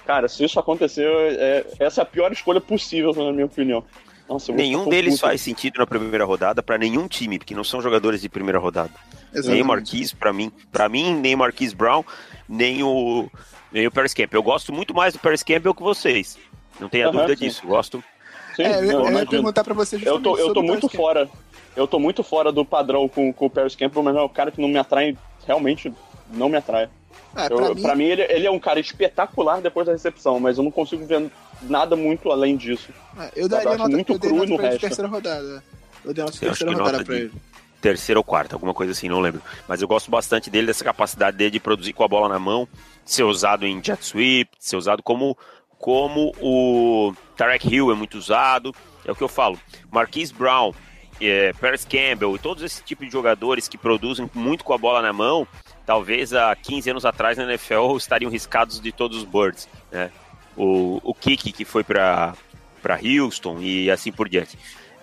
cara, se isso acontecer, é, essa é a pior escolha possível, na minha opinião. Nossa, nenhum deles puto. faz sentido na primeira rodada para nenhum time, porque não são jogadores de primeira rodada. Exatamente. Nem o Marquise, para mim, para mim, nem o Marquise Brown, nem o nem o Paris Campbell. Eu gosto muito mais do Paris Campbell que vocês. Não tenha uhum, dúvida sim. disso. Gosto. Sim, é, eu, eu ia perguntar para você Eu tô, eu tô muito fora. Eu tô muito fora do padrão com, com o Paris Campbell, mas é um cara que não me atrai, realmente não me atrai. Eu, pra, mim... pra mim, ele, ele, é um cara espetacular depois da recepção, mas eu não consigo ver nada muito além disso. É, eu daria eu nota, muito eu cru no resto. terceira rodada. Eu dei nota terceira rodada pra ele terceira ou quarta, alguma coisa assim, não lembro. Mas eu gosto bastante dele, dessa capacidade dele de produzir com a bola na mão, ser usado em jet sweep, ser usado como, como o Tarek Hill é muito usado. É o que eu falo. Marquise Brown, é, Paris Campbell e todos esses tipos de jogadores que produzem muito com a bola na mão, talvez há 15 anos atrás na NFL estariam riscados de todos os birds. Né? O, o Kiki, que foi para Houston e assim por diante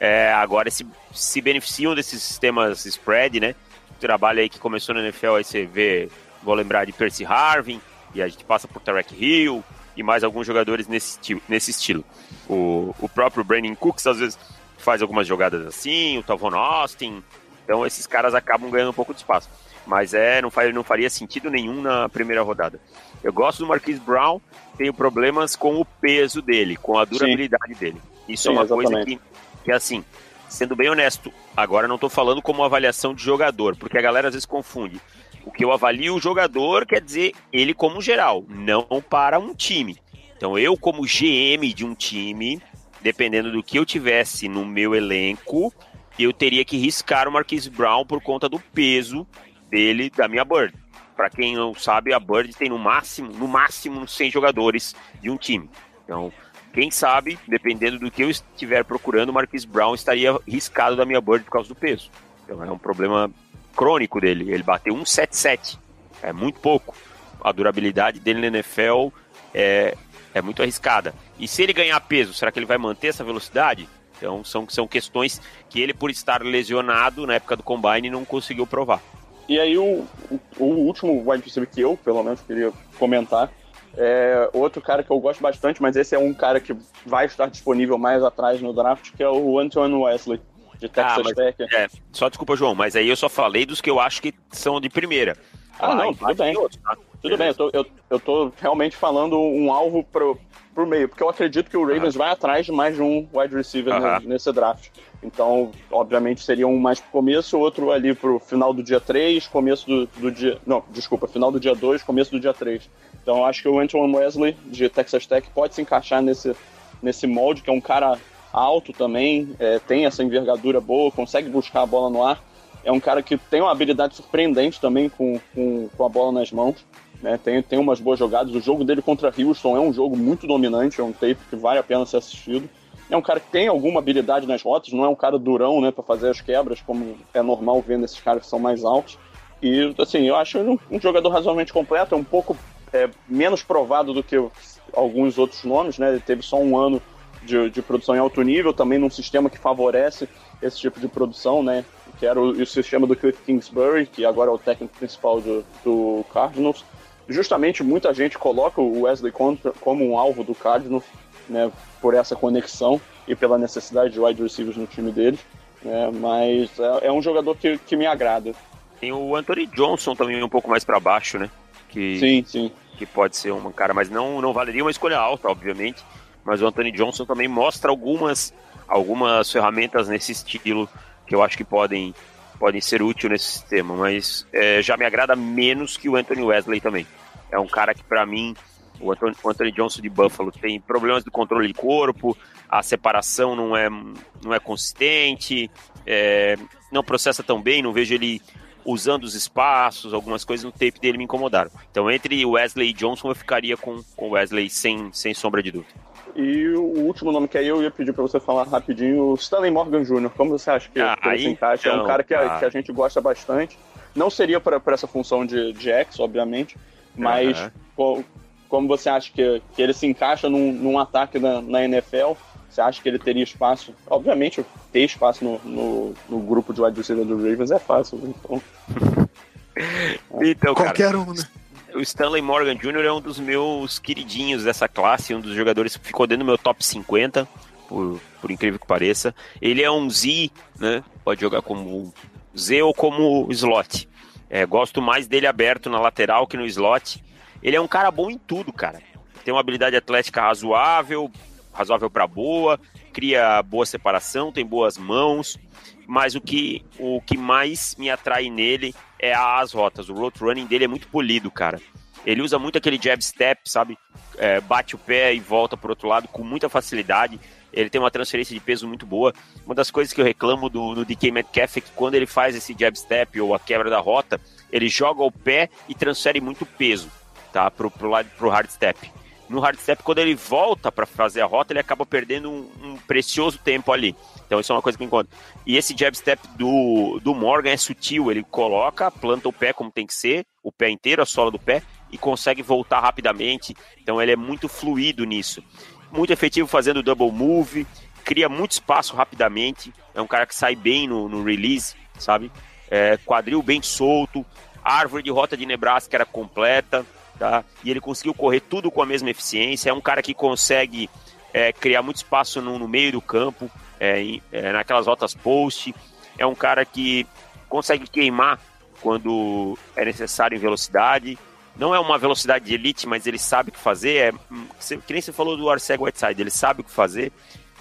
é, agora se, se beneficiam desses sistemas spread, né? O trabalho aí que começou na NFL, aí você vê, vou lembrar de Percy Harvin, e a gente passa por Tarek Hill, e mais alguns jogadores nesse, nesse estilo. O, o próprio Brandon Cooks às vezes faz algumas jogadas assim, o Tavon Austin, então esses caras acabam ganhando um pouco de espaço. Mas é, não, faz, não faria sentido nenhum na primeira rodada. Eu gosto do Marquise Brown, tenho problemas com o peso dele, com a durabilidade Sim. dele. Isso Sim, é uma exatamente. coisa que que é assim, sendo bem honesto, agora não estou falando como avaliação de jogador, porque a galera às vezes confunde. O que eu avalio o jogador quer dizer ele como geral, não para um time. Então eu como GM de um time, dependendo do que eu tivesse no meu elenco, eu teria que riscar o Marquise Brown por conta do peso dele da minha Bird. Para quem não sabe, a Bird tem no máximo, no máximo 100 jogadores de um time. Então, quem sabe, dependendo do que eu estiver procurando, o Marquis Brown estaria riscado da minha board por causa do peso. Então é um problema crônico dele. Ele bateu 1,77. É muito pouco. A durabilidade dele na NFL é, é muito arriscada. E se ele ganhar peso, será que ele vai manter essa velocidade? Então são, são questões que ele, por estar lesionado na época do combine, não conseguiu provar. E aí o, o, o último wide receiver que eu, pelo menos, queria comentar é outro cara que eu gosto bastante, mas esse é um cara que vai estar disponível mais atrás no draft, que é o Antoine Wesley, de Texas ah, mas, Tech. É, só desculpa, João, mas aí eu só falei dos que eu acho que são de primeira. Ah, não, tudo bem. Tá? Tudo bem, eu tô, eu, eu tô realmente falando um alvo pro, pro meio, porque eu acredito que o Ravens vai atrás de mais de um wide receiver nesse draft. Então, obviamente, seria um mais pro começo, outro ali pro final do dia 3, começo do, do dia. Não, desculpa, final do dia 2, começo do dia 3. Então, acho que o Antoine Wesley, de Texas Tech, pode se encaixar nesse, nesse molde, que é um cara alto também, é, tem essa envergadura boa, consegue buscar a bola no ar. É um cara que tem uma habilidade surpreendente também com, com, com a bola nas mãos. Né? Tem, tem umas boas jogadas. O jogo dele contra Houston é um jogo muito dominante, é um tape que vale a pena ser assistido. É um cara que tem alguma habilidade nas rotas, não é um cara durão, né, para fazer as quebras, como é normal vendo esses caras que são mais altos. E, assim, eu acho um, um jogador razoavelmente completo, é um pouco é, menos provado do que alguns outros nomes, né? Ele teve só um ano de, de, produção em alto nível, também num sistema que favorece esse tipo de produção, né? Que era o, o sistema do Cliff Kingsbury, que agora é o técnico principal do, do Cardinals. Justamente muita gente coloca o Wesley contra, como um alvo do Cardinals, né? Por essa conexão e pela necessidade de wide receivers no time deles. Né, mas é, é, um jogador que, que me agrada. Tem o Anthony Johnson também um pouco mais para baixo, né? Que, sim, sim. Que pode ser um cara, mas não, não valeria uma escolha alta, obviamente mas o Anthony Johnson também mostra algumas, algumas ferramentas nesse estilo que eu acho que podem, podem ser úteis nesse sistema, mas é, já me agrada menos que o Anthony Wesley também. É um cara que, para mim, o Anthony, o Anthony, Johnson de Buffalo tem problemas de controle de corpo, a separação não é, não é consistente, é, não processa tão bem, não vejo ele usando os espaços, algumas coisas no tape dele me incomodaram. Então, entre Wesley e Johnson, eu ficaria com o Wesley sem, sem sombra de dúvida. E o último nome que aí eu ia pedir para você falar rapidinho, o Stanley Morgan Jr. Como você acha que, ah, que ele se encaixa? Então, é um cara que a, que a, gente gosta bastante. Não seria para essa função de, de X, obviamente, mas uhum. como você acha que, que ele se encaixa num, num ataque na, na, NFL? Você acha que ele teria espaço? Obviamente, ter espaço no, no, no grupo de wide receiver do Ravens é fácil. Então, então Qualquer cara, um, né? O Stanley Morgan Jr. é um dos meus queridinhos dessa classe, um dos jogadores que ficou dentro do meu top 50, por, por incrível que pareça. Ele é um Z, né? Pode jogar como Z ou como slot. É, gosto mais dele aberto na lateral que no slot. Ele é um cara bom em tudo, cara. Tem uma habilidade atlética razoável, razoável para boa, cria boa separação, tem boas mãos. Mas o que, o que mais me atrai nele é as rotas. O road running dele é muito polido, cara. Ele usa muito aquele jab step, sabe? É, bate o pé e volta pro outro lado com muita facilidade. Ele tem uma transferência de peso muito boa. Uma das coisas que eu reclamo do, do DK Metcalf é que quando ele faz esse jab step ou a quebra da rota, ele joga o pé e transfere muito peso, tá? Pro, pro lado pro hard step. No hard step, quando ele volta para fazer a rota, ele acaba perdendo um, um precioso tempo ali. Então isso é uma coisa que me encontro. E esse jab step do, do Morgan é sutil, ele coloca, planta o pé como tem que ser, o pé inteiro, a sola do pé, e consegue voltar rapidamente. Então ele é muito fluido nisso. Muito efetivo fazendo double move, cria muito espaço rapidamente. É um cara que sai bem no, no release, sabe? É, quadril bem solto, árvore de rota de Nebraska era completa, tá? E ele conseguiu correr tudo com a mesma eficiência. É um cara que consegue é, criar muito espaço no, no meio do campo, é, é, naquelas rotas post. É um cara que consegue queimar quando é necessário em velocidade. Não é uma velocidade de elite, mas ele sabe o que fazer. É, hum, que nem você falou do Arcego Whiteside, ele sabe o que fazer,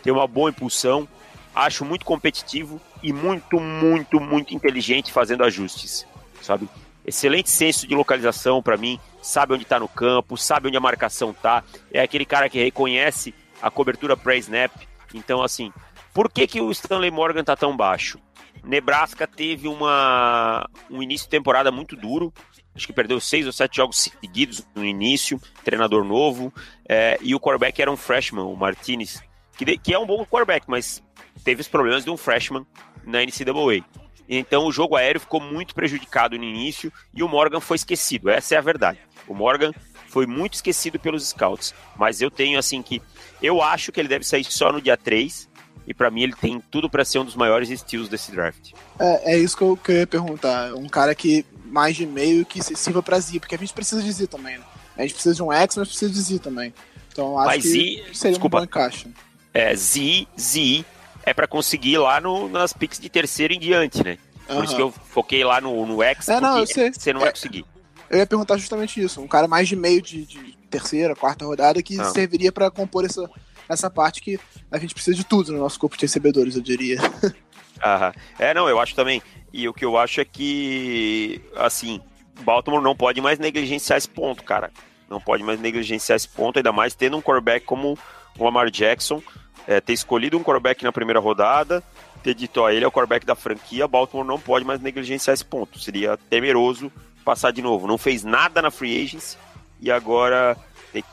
tem uma boa impulsão, acho muito competitivo e muito, muito, muito inteligente fazendo ajustes, sabe? Excelente senso de localização para mim, sabe onde está no campo, sabe onde a marcação tá. É aquele cara que reconhece a cobertura pré-snap. Então, assim, por que, que o Stanley Morgan tá tão baixo? Nebraska teve uma, um início de temporada muito duro. Acho que perdeu seis ou sete jogos seguidos no início, treinador novo. É, e o quarterback era um freshman, o Martinez, que, que é um bom quarterback, mas teve os problemas de um freshman na NCAA. Então o jogo aéreo ficou muito prejudicado no início e o Morgan foi esquecido. Essa é a verdade. O Morgan foi muito esquecido pelos scouts. Mas eu tenho assim que. Eu acho que ele deve sair só no dia 3. E para mim ele tem tudo para ser um dos maiores estilos desse draft. É, é isso que eu, que eu ia perguntar. Um cara que mais de meio que se sirva pra Z, porque a gente precisa de Z também. Né? A gente precisa de um X, mas precisa de Z também. Então acho Mas que Z- seria desculpa. um bom encaixe. É, Z, Z é para conseguir lá no, nas picks de terceiro em diante, né? Por isso que eu foquei lá no, no X, É, não, porque eu sei. você não vai É. conseguir. Eu ia perguntar justamente isso. Um cara mais de meio de, de terceira, quarta rodada que Ah. serviria pra compor essa, essa parte que a gente precisa de tudo no nosso corpo de recebedores, eu diria. Aham. É, não, eu acho também. E o que eu acho é que, assim, Baltimore não pode mais negligenciar esse ponto, cara. Não pode mais negligenciar esse ponto, ainda mais tendo um quarterback como o Lamar Jackson, é, ter escolhido um quarterback na primeira rodada, ter dito, ó, ele é o quarterback da franquia, Baltimore não pode mais negligenciar esse ponto. Seria temeroso passar de novo. Não fez nada na free agency e agora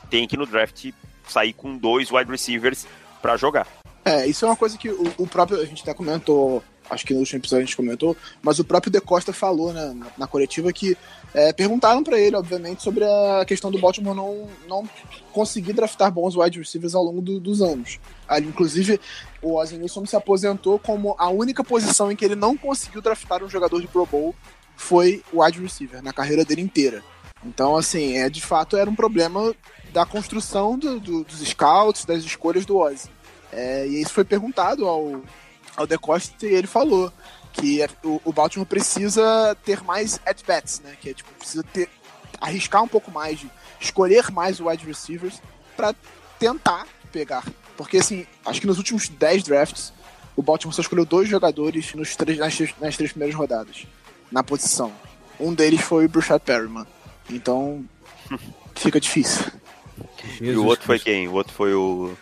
tem, que no draft sair com dois wide receivers pra jogar. É, isso é uma coisa que o, o próprio. A gente até comentou, acho que no último episódio a gente comentou, mas o próprio De Costa falou né, na, na coletiva que é, perguntaram pra ele, obviamente, sobre a questão do Baltimore não, não conseguir draftar bons wide receivers ao longo do- dos anos. Ali, inclusive, o Ozzy Nilsson se aposentou como a única posição em que ele não conseguiu draftar um jogador de Pro Bowl foi o wide receiver, na carreira dele inteira. Então, assim, é, de fato era um problema da construção do- do- dos scouts, das escolhas do Ozzy. É, e isso foi perguntado ao, ao De Costa e ele falou que é- o, o Baltimore precisa ter mais at-bats, né? Que é tipo, precisa ter, arriscar um pouco mais, de escolher mais wide receivers para tentar pegar. Porque assim, acho que nos últimos 10 drafts, o Baltimore só escolheu dois jogadores nos três, nas, três- nas três primeiras rodadas, na posição. Um deles foi o Brashad Perryman. Então, fica difícil. e o outro foi quem? O outro foi o.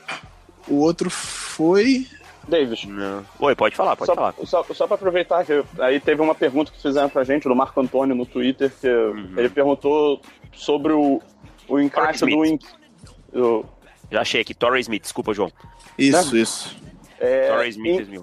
O outro foi. Davis. Não. Oi, pode falar, pode Só, falar. só, só pra aproveitar que aí teve uma pergunta que fizeram pra gente, do Marco Antônio no Twitter, que Uhum. ele perguntou sobre o, o encaixe do, in- do Já achei aqui, Torrey Smith, desculpa, João. Isso, isso. é, Torrey Smith, em- mil.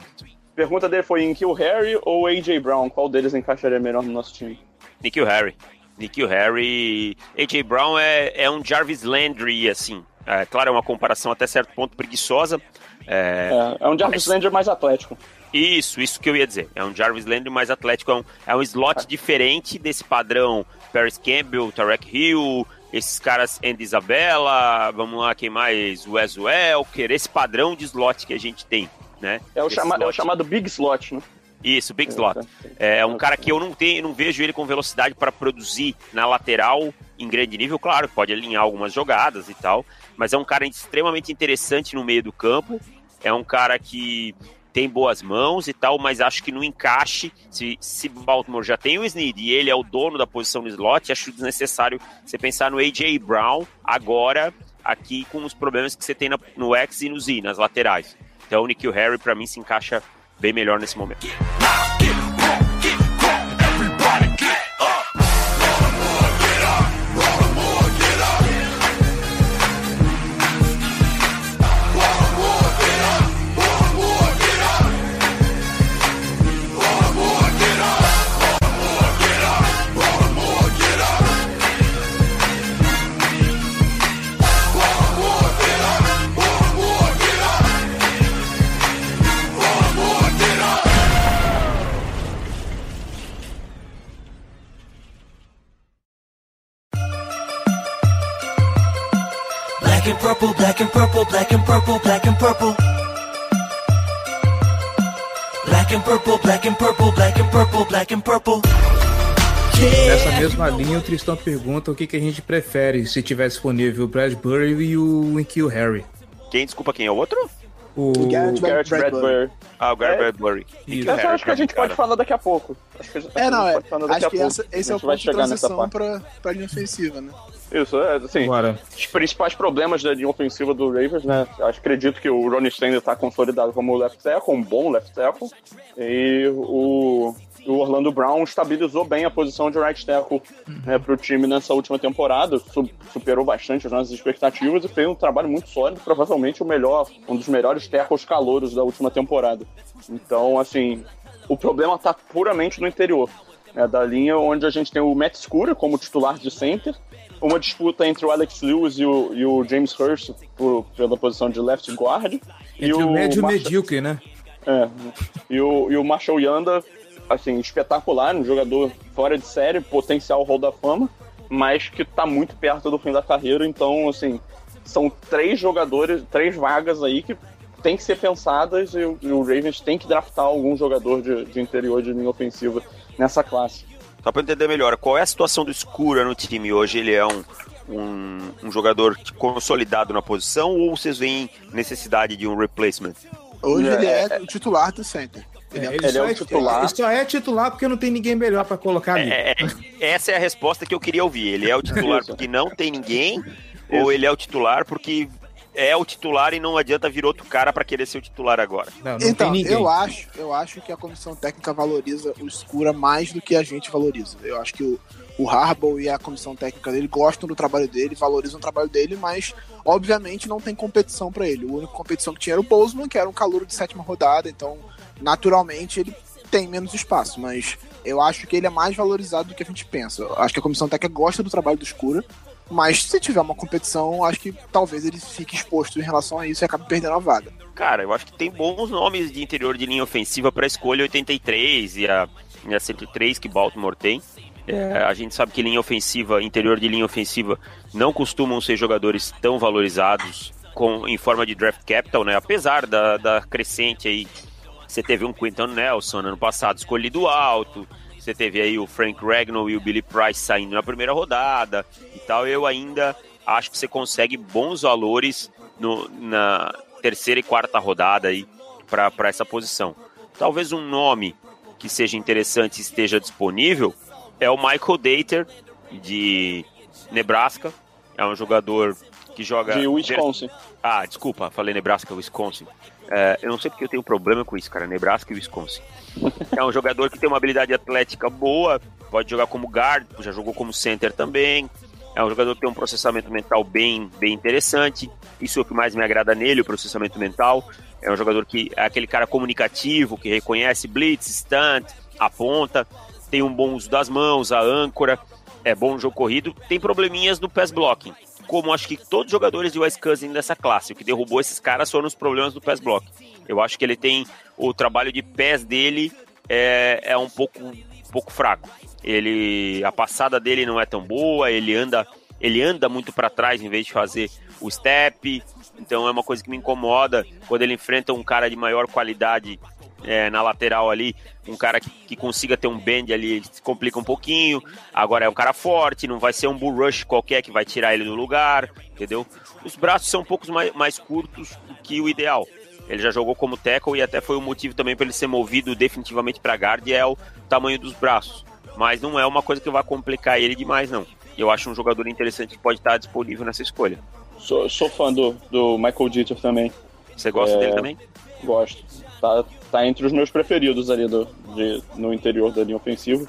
pergunta dele foi em Kill Harry ou AJ Brown? Qual deles encaixaria melhor no nosso time? Nikhil Harry. Nikhil Harry. AJ Brown é, é um Jarvis Landry, assim. É, claro, é uma comparação até certo ponto preguiçosa. É, É, é um Jarvis Mas- Landry mais atlético. Isso, isso que eu ia dizer. É um Jarvis Landry mais atlético, é um, é um slot diferente desse padrão Paris Campbell, Tarek Hill, esses caras Andy Isabella, vamos lá, quem mais? Wes Welker, esse padrão de slot que a gente tem, né? É o, chama, é o chamado Big Slot, né? Isso, Big Slot. É um cara que eu não tenho, não vejo ele com velocidade para produzir na lateral em grande nível, claro, pode alinhar algumas jogadas e tal, mas é um cara extremamente interessante no meio do campo. É um cara que tem boas mãos e tal, mas acho que no encaixe, se, se Baltimore já tem o Snead e ele é o dono da posição no slot, acho desnecessário você pensar no AJ Brown agora, aqui com os problemas que você tem na- no X e no Z, nas laterais. Então o Nikhil Harry, para mim, se encaixa bem melhor nesse momento. Purple, black and purple, black and purple. Black and purple, black and purple, black and purple, black and purple. Nessa mesma linha, o Tristão pergunta o que, que a gente prefere se tiver disponível o Bradbury e o Kill Harry. Quem, desculpa, quem é o outro? O... Garrett Garrett Bradbury. Bradbury. Ah, o Garrett É. Bradbury. Isso. Essa acho que a gente pode cara. falar daqui a pouco. Acho que, É, não, a gente é. pode falar daqui Acho a que pouco. essa, esse é o ponto de transição pra, pra linha ofensiva, né? Isso, é, assim, Agora, os principais problemas da linha ofensiva do Ravens, né? Acho- acredito que o Ronnie Stanley tá consolidado como left tackle, um bom left tackle. E o, o Orlando Brown estabilizou bem a posição de right tackle né, pro time nessa última temporada. Su- superou bastante as nossas expectativas e fez um trabalho muito sólido, provavelmente o melhor, um dos melhores tackles calouros da última temporada. Então, assim, o problema tá puramente no interior. Né, da linha onde a gente tem o Matt Scura como titular de center, uma disputa entre o Alex Lewis e o, e o James Hurst por, pela posição de left guard. Entre e o médio o Marshall- medíocre, né? é, e o, e o Marshall Yanda, assim, espetacular, um jogador fora de série, potencial Hall da Fama, mas que tá muito perto do fim da carreira, então, assim, são três jogadores, três vagas aí que tem que ser pensadas e o, e o Ravens tem que draftar algum jogador de, de interior de linha ofensiva nessa classe. Só pra eu entender melhor, qual é a situação do Escura no time hoje? Ele é um, um, um jogador consolidado na posição ou vocês veem necessidade de um replacement? Hoje É, ele é, é- o titular do center. Ele é- ele, ele só é o titular. ele só é titular porque não tem ninguém melhor pra colocar ali. É, é, essa é a resposta que eu queria ouvir. Ele é o titular porque não tem ninguém, ou ele é o titular porque é o titular e não adianta vir outro cara pra querer ser o titular agora. Não, não Então, tem ninguém. eu acho, eu acho que a comissão técnica valoriza o Escura mais do que a gente valoriza. Eu acho que o, o Harbaugh e a comissão técnica dele gostam do trabalho dele, valorizam o trabalho dele, mas obviamente não tem competição pra ele. A única competição que tinha era o Bozeman, que era um calouro de sétima rodada, então naturalmente ele tem menos espaço, mas eu acho que ele é mais valorizado do que a gente pensa. Eu acho que a comissão técnica gosta do trabalho do Escura, mas se tiver uma competição, acho que talvez ele fique exposto em relação a isso e acabe perdendo a vaga. Cara, eu acho que tem bons nomes de interior de linha ofensiva para escolha 83 e a, e a 103 que Baltimore tem. É, a gente sabe que linha ofensiva, interior de linha ofensiva, não costumam ser jogadores tão valorizados com, em forma de draft capital, né? Apesar da, da crescente aí. Você teve um Quinton Nelson ano passado escolhido alto. Você teve aí o Frank Ragnall e o Billy Price saindo na primeira rodada e tal. Eu ainda acho que você consegue bons valores no, na terceira e quarta rodada aí para essa posição. Talvez um nome que seja interessante e esteja disponível é o Michael Dater de Nebraska. É um jogador que joga De Wisconsin. ah, desculpa, falei Nebraska, Wisconsin. É, eu não sei porque eu tenho problema com isso, cara. Nebraska e Wisconsin. É um jogador que tem uma habilidade atlética boa, pode jogar como guard, já jogou como center também. É um jogador que tem um processamento mental bem, bem interessante. Isso é o que mais me agrada nele, o processamento mental. É um jogador que é aquele cara comunicativo, que reconhece blitz, stunt, aponta, tem um bom uso das mãos, a âncora, é bom no jogo corrido. Tem probleminhas no pass blocking como acho que todos os jogadores de Wisconsin dessa classe. O que derrubou esses caras foram os problemas do pass block. Eu acho que ele tem o trabalho de pés dele é, é um pouco um pouco fraco. Ele a passada dele não é tão boa, ele anda ele anda muito para trás em vez de fazer o step. Então é uma coisa que me incomoda quando ele enfrenta um cara de maior qualidade é, na lateral ali, um cara que, que consiga ter um bend ali, ele se complica um pouquinho. Agora é um cara forte, não vai ser um bull rush qualquer que vai tirar ele do lugar, entendeu? Os braços são um pouco mais, mais curtos do que o ideal. Ele já jogou como tackle e até foi o motivo também para ele ser movido definitivamente para guard é o tamanho dos braços. Mas não é uma coisa que vai complicar ele demais, não. Eu acho um jogador interessante que pode estar disponível nessa escolha. Sou, sou fã do, do Michael Dieter também. Você gosta É. dele também? Gosto. Tá, tá entre os meus preferidos ali do, de- no interior da linha ofensiva.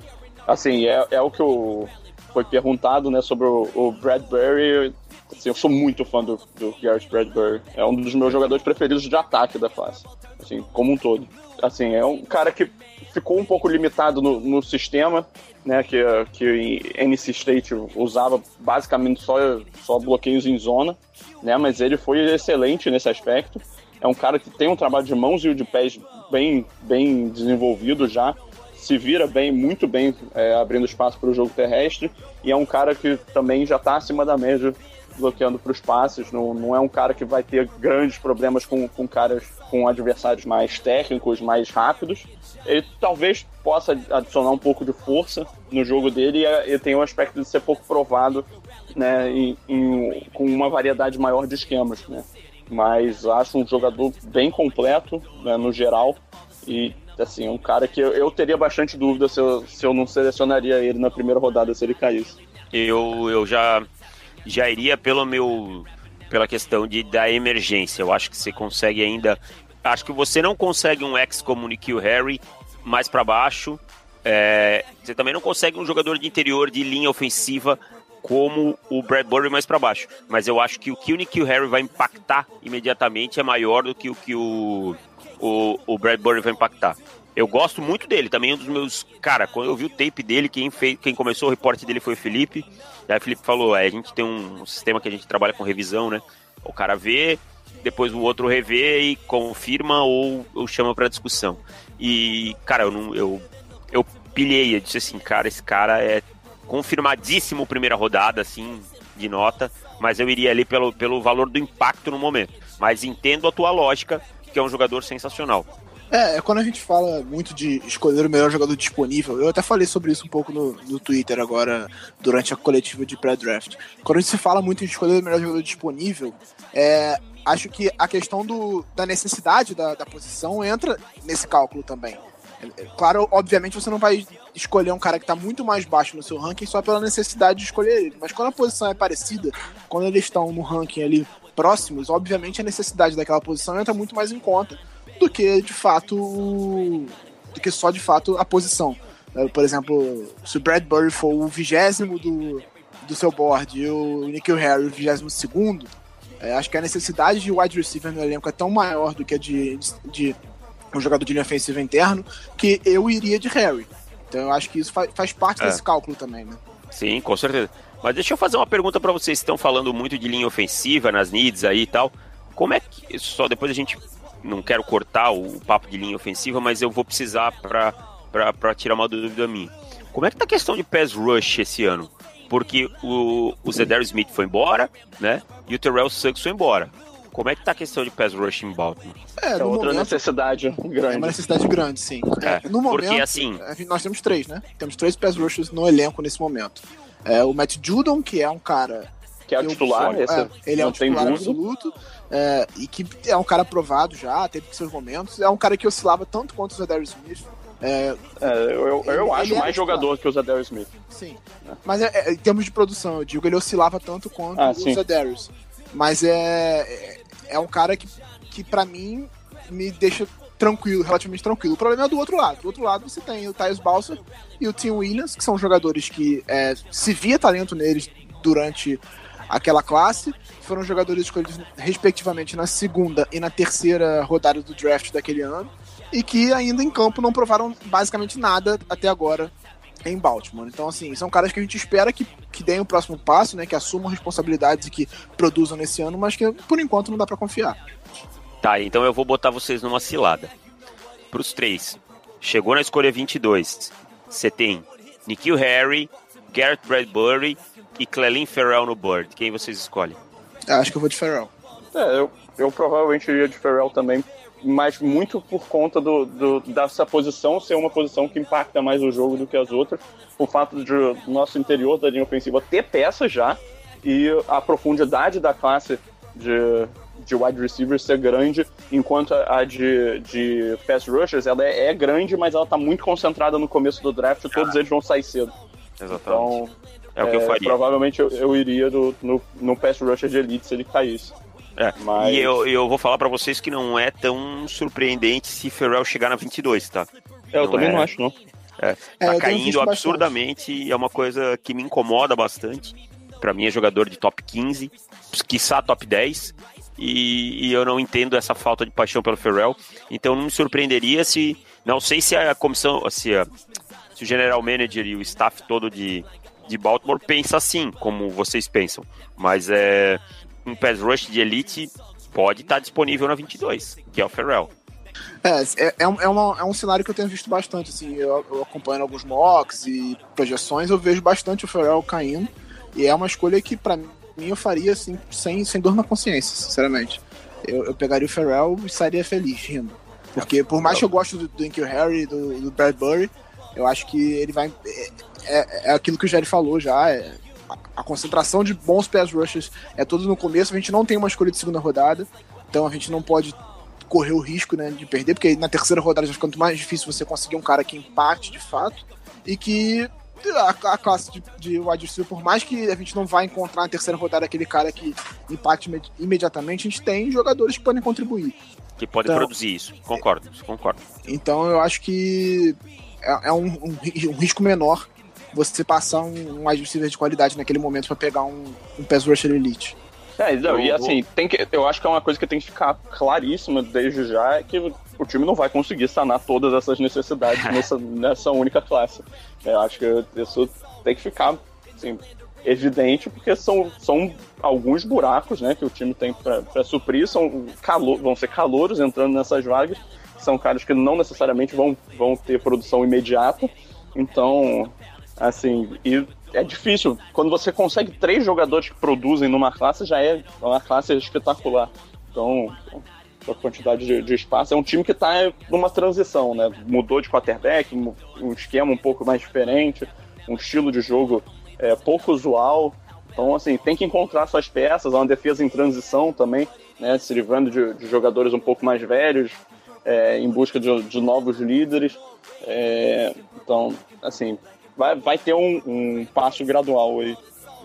Assim, é, é o que eu, foi perguntado, né, sobre o, o Bradbury. Assim, eu sou muito fã do, do Garrett Bradbury. É um dos meus jogadores preferidos de ataque da classe. Assim, como um todo. Assim, é um cara que ficou um pouco limitado no, no sistema, né, que, que NC State usava basicamente só, só bloqueios em zona, né, mas ele foi excelente nesse aspecto. É um cara que tem um trabalho de mãos e de pés bem, bem desenvolvido já, se vira bem, muito bem, é, abrindo espaço para o jogo terrestre, e é um cara que também já está acima da média bloqueando para os passes, não, não é um cara que vai ter grandes problemas com, com caras, com adversários mais técnicos, mais rápidos. Ele talvez possa adicionar um pouco de força no jogo dele e ele tem um aspecto de ser pouco provado né, em- em- com uma variedade maior de esquemas, né? Mas acho um jogador bem completo, né, no geral, e assim, um cara que eu, eu teria bastante dúvida se eu, se eu não selecionaria ele na primeira rodada se ele caísse. eu, eu já, já iria pelo meu pela questão de, da emergência. Eu acho que você consegue ainda. Acho que você não consegue um ex como o Harry mais para baixo. É, você também não consegue um jogador de interior de linha ofensiva como o Bradbury mais para baixo. Mas eu acho que o que o Nikhil Harry vai impactar imediatamente é maior do que o que o, o, o Bradbury vai impactar. Eu gosto muito dele, também é um dos meus. Cara, quando eu vi o tape dele, quem, fez, quem começou o reporte dele foi o Felipe. E aí o Felipe falou: é, a gente tem um sistema que a gente trabalha com revisão, né? O cara vê, depois o outro revê e confirma ou, ou chama para discussão. E, cara, eu não. Eu, eu pilhei, eu disse assim, cara, esse cara é confirmadíssimo primeira rodada, assim, de nota, mas eu iria ali pelo, pelo valor do impacto no momento. Mas entendo a tua lógica, que é um jogador sensacional. É, é quando a gente fala muito de escolher o melhor jogador disponível, eu até falei sobre isso um pouco no, no Twitter agora, durante a coletiva de pré-draft. Quando se fala muito em escolher o melhor jogador disponível, é, acho que a questão do, da necessidade da, da posição entra nesse cálculo também. É, é, claro, obviamente você não vai escolher um cara que está muito mais baixo no seu ranking só pela necessidade de escolher ele. Mas quando a posição é parecida, quando eles estão no ranking ali próximos, obviamente a necessidade daquela posição entra muito mais em conta do que de fato do que só de fato a posição. É, por exemplo, se o Bradbury for o vigésimo do, do seu board e o Nikhil Harry o vigésimo segundo, é, acho que a necessidade de wide receiver no elenco é tão maior do que a de, de, de um jogador de linha ofensiva interno que eu iria de Harry. Então eu acho que isso faz, faz parte é. desse cálculo também, né? Sim, com certeza. Mas deixa eu fazer uma pergunta para vocês. Estão falando muito de linha ofensiva nas needs aí e tal. Como é que. Só depois a gente. Não quero cortar o papo de linha ofensiva, mas eu vou precisar para tirar uma dúvida minha. Como é que tá a questão de pass rush esse ano? Porque o, o Zedar Smith foi embora, né? E o Terrell Suggs foi embora. Como é que tá a questão de pass rush em Baltimore? É, é outra momento, necessidade grande. É uma necessidade grande, sim. É, no momento, porque assim... nós temos três, né? Temos três pass rushers no elenco nesse momento. É, o Matt Judon, que é um cara... Que é o titular, sou, é, ele é o titular absoluto. É, e que é um cara aprovado já, teve seus momentos. É um cara que oscilava tanto quanto o Zadarius Smith. É, é, eu, eu, eu acho mais jogador que o Zadarius Smith. Sim. É. Mas é, em termos de produção, eu digo, ele oscilava tanto quanto ah, o Zadarius. Mas é, é um cara que, que para mim, me deixa tranquilo, relativamente tranquilo. O problema é do outro lado. Do outro lado você tem o Tyus Balser e o Tim Williams, que são jogadores que é, se via talento neles durante aquela classe. Foram jogadores escolhidos respectivamente na segunda e na terceira rodada do draft daquele ano. E que ainda em campo não provaram basicamente nada até agora em Baltimore. Então, assim, são caras que a gente espera que, que deem o próximo passo, né? Que assumam responsabilidades e que produzam nesse ano, mas que por enquanto não dá para confiar. Tá, então eu vou botar vocês numa cilada. Pros três. Chegou na escolha 22. Você tem Nikhil Harry, Garrett Bradbury e Clelin Ferrell no board. Quem vocês escolhem? acho que eu vou de Ferrell. É, eu, eu provavelmente iria de Ferrell também mas muito por conta do, do, dessa posição ser uma posição que impacta mais o jogo do que as outras. O fato de o nosso interior da linha ofensiva ter peças já e a profundidade da classe de, de wide receivers ser grande, enquanto a de, de pass rushers ela é, é grande, mas ela está muito concentrada no começo do draft, todos eles vão sair cedo. Exatamente. Então, é o que eu é, faria. Provavelmente eu, eu iria do, no, no pass rusher de elite se ele caísse. É, Mas... E eu, eu vou falar para vocês que não é tão surpreendente se Ferrell chegar na 22, tá? É, eu não também é... não acho, não. É, tá é, caindo absurdamente e é uma coisa que me incomoda bastante. Para mim é jogador de top 15, quiçá top 10, e, e, eu não entendo essa falta de paixão pelo Ferrell. Então não me surpreenderia se. Não sei se a comissão, se, a, se o general manager e o staff todo de, de Baltimore pensa assim, como vocês pensam. Mas é um pass rush de elite pode estar disponível na 22, que é o Ferrell. É, é, é, um, é, uma, é um cenário que eu tenho visto bastante, assim, eu, eu acompanho alguns mocks e projeções, eu vejo bastante o Ferrell caindo, e é uma escolha que para mim eu faria, assim, sem, sem dor na consciência, sinceramente. Eu, eu pegaria o Ferrell e estaria feliz, rindo. Porque por mais que eu goste do, do Harry, do, do Bradbury, eu acho que ele vai... É, é, é aquilo que o Jerry falou já, é, a concentração de bons pass rushers é toda no começo. A gente não tem uma escolha de segunda rodada, então a gente não pode correr o risco né, de perder, porque na terceira rodada já fica muito mais difícil você conseguir um cara que empate de fato e que a, a classe de, de wide receiver, por mais que a gente não vá encontrar na terceira rodada aquele cara que empate imediatamente, a gente tem jogadores que podem contribuir. Que podem então, produzir isso, concordo, concordo. Então eu acho que é, é um, um, um risco menor você passar um, um receiver de qualidade naquele momento para pegar um, um pass rusher elite. É, não, e Eu assim, tem que, eu acho que é uma coisa que tem que ficar claríssima desde já, é que o time não vai conseguir sanar todas essas necessidades nessa, nessa única classe. Eu acho que isso tem que ficar assim, evidente, porque são, são alguns buracos né, que o time tem para suprir, são calo, vão ser calouros entrando nessas vagas, são caras que não necessariamente vão, vão ter produção imediata. Então, assim, e é difícil. Quando você consegue três jogadores que produzem numa classe, já é uma classe espetacular. Então, a quantidade de, de espaço. É um time que está numa transição, né? Mudou de quarterback, um esquema um pouco mais diferente, um estilo de jogo é, pouco usual. Então, assim, tem que encontrar suas peças, é uma defesa em transição também, né? Se livrando de, de jogadores um pouco mais velhos, é, em busca de, de novos líderes. É, então, assim, vai, vai ter um, um passo gradual aí.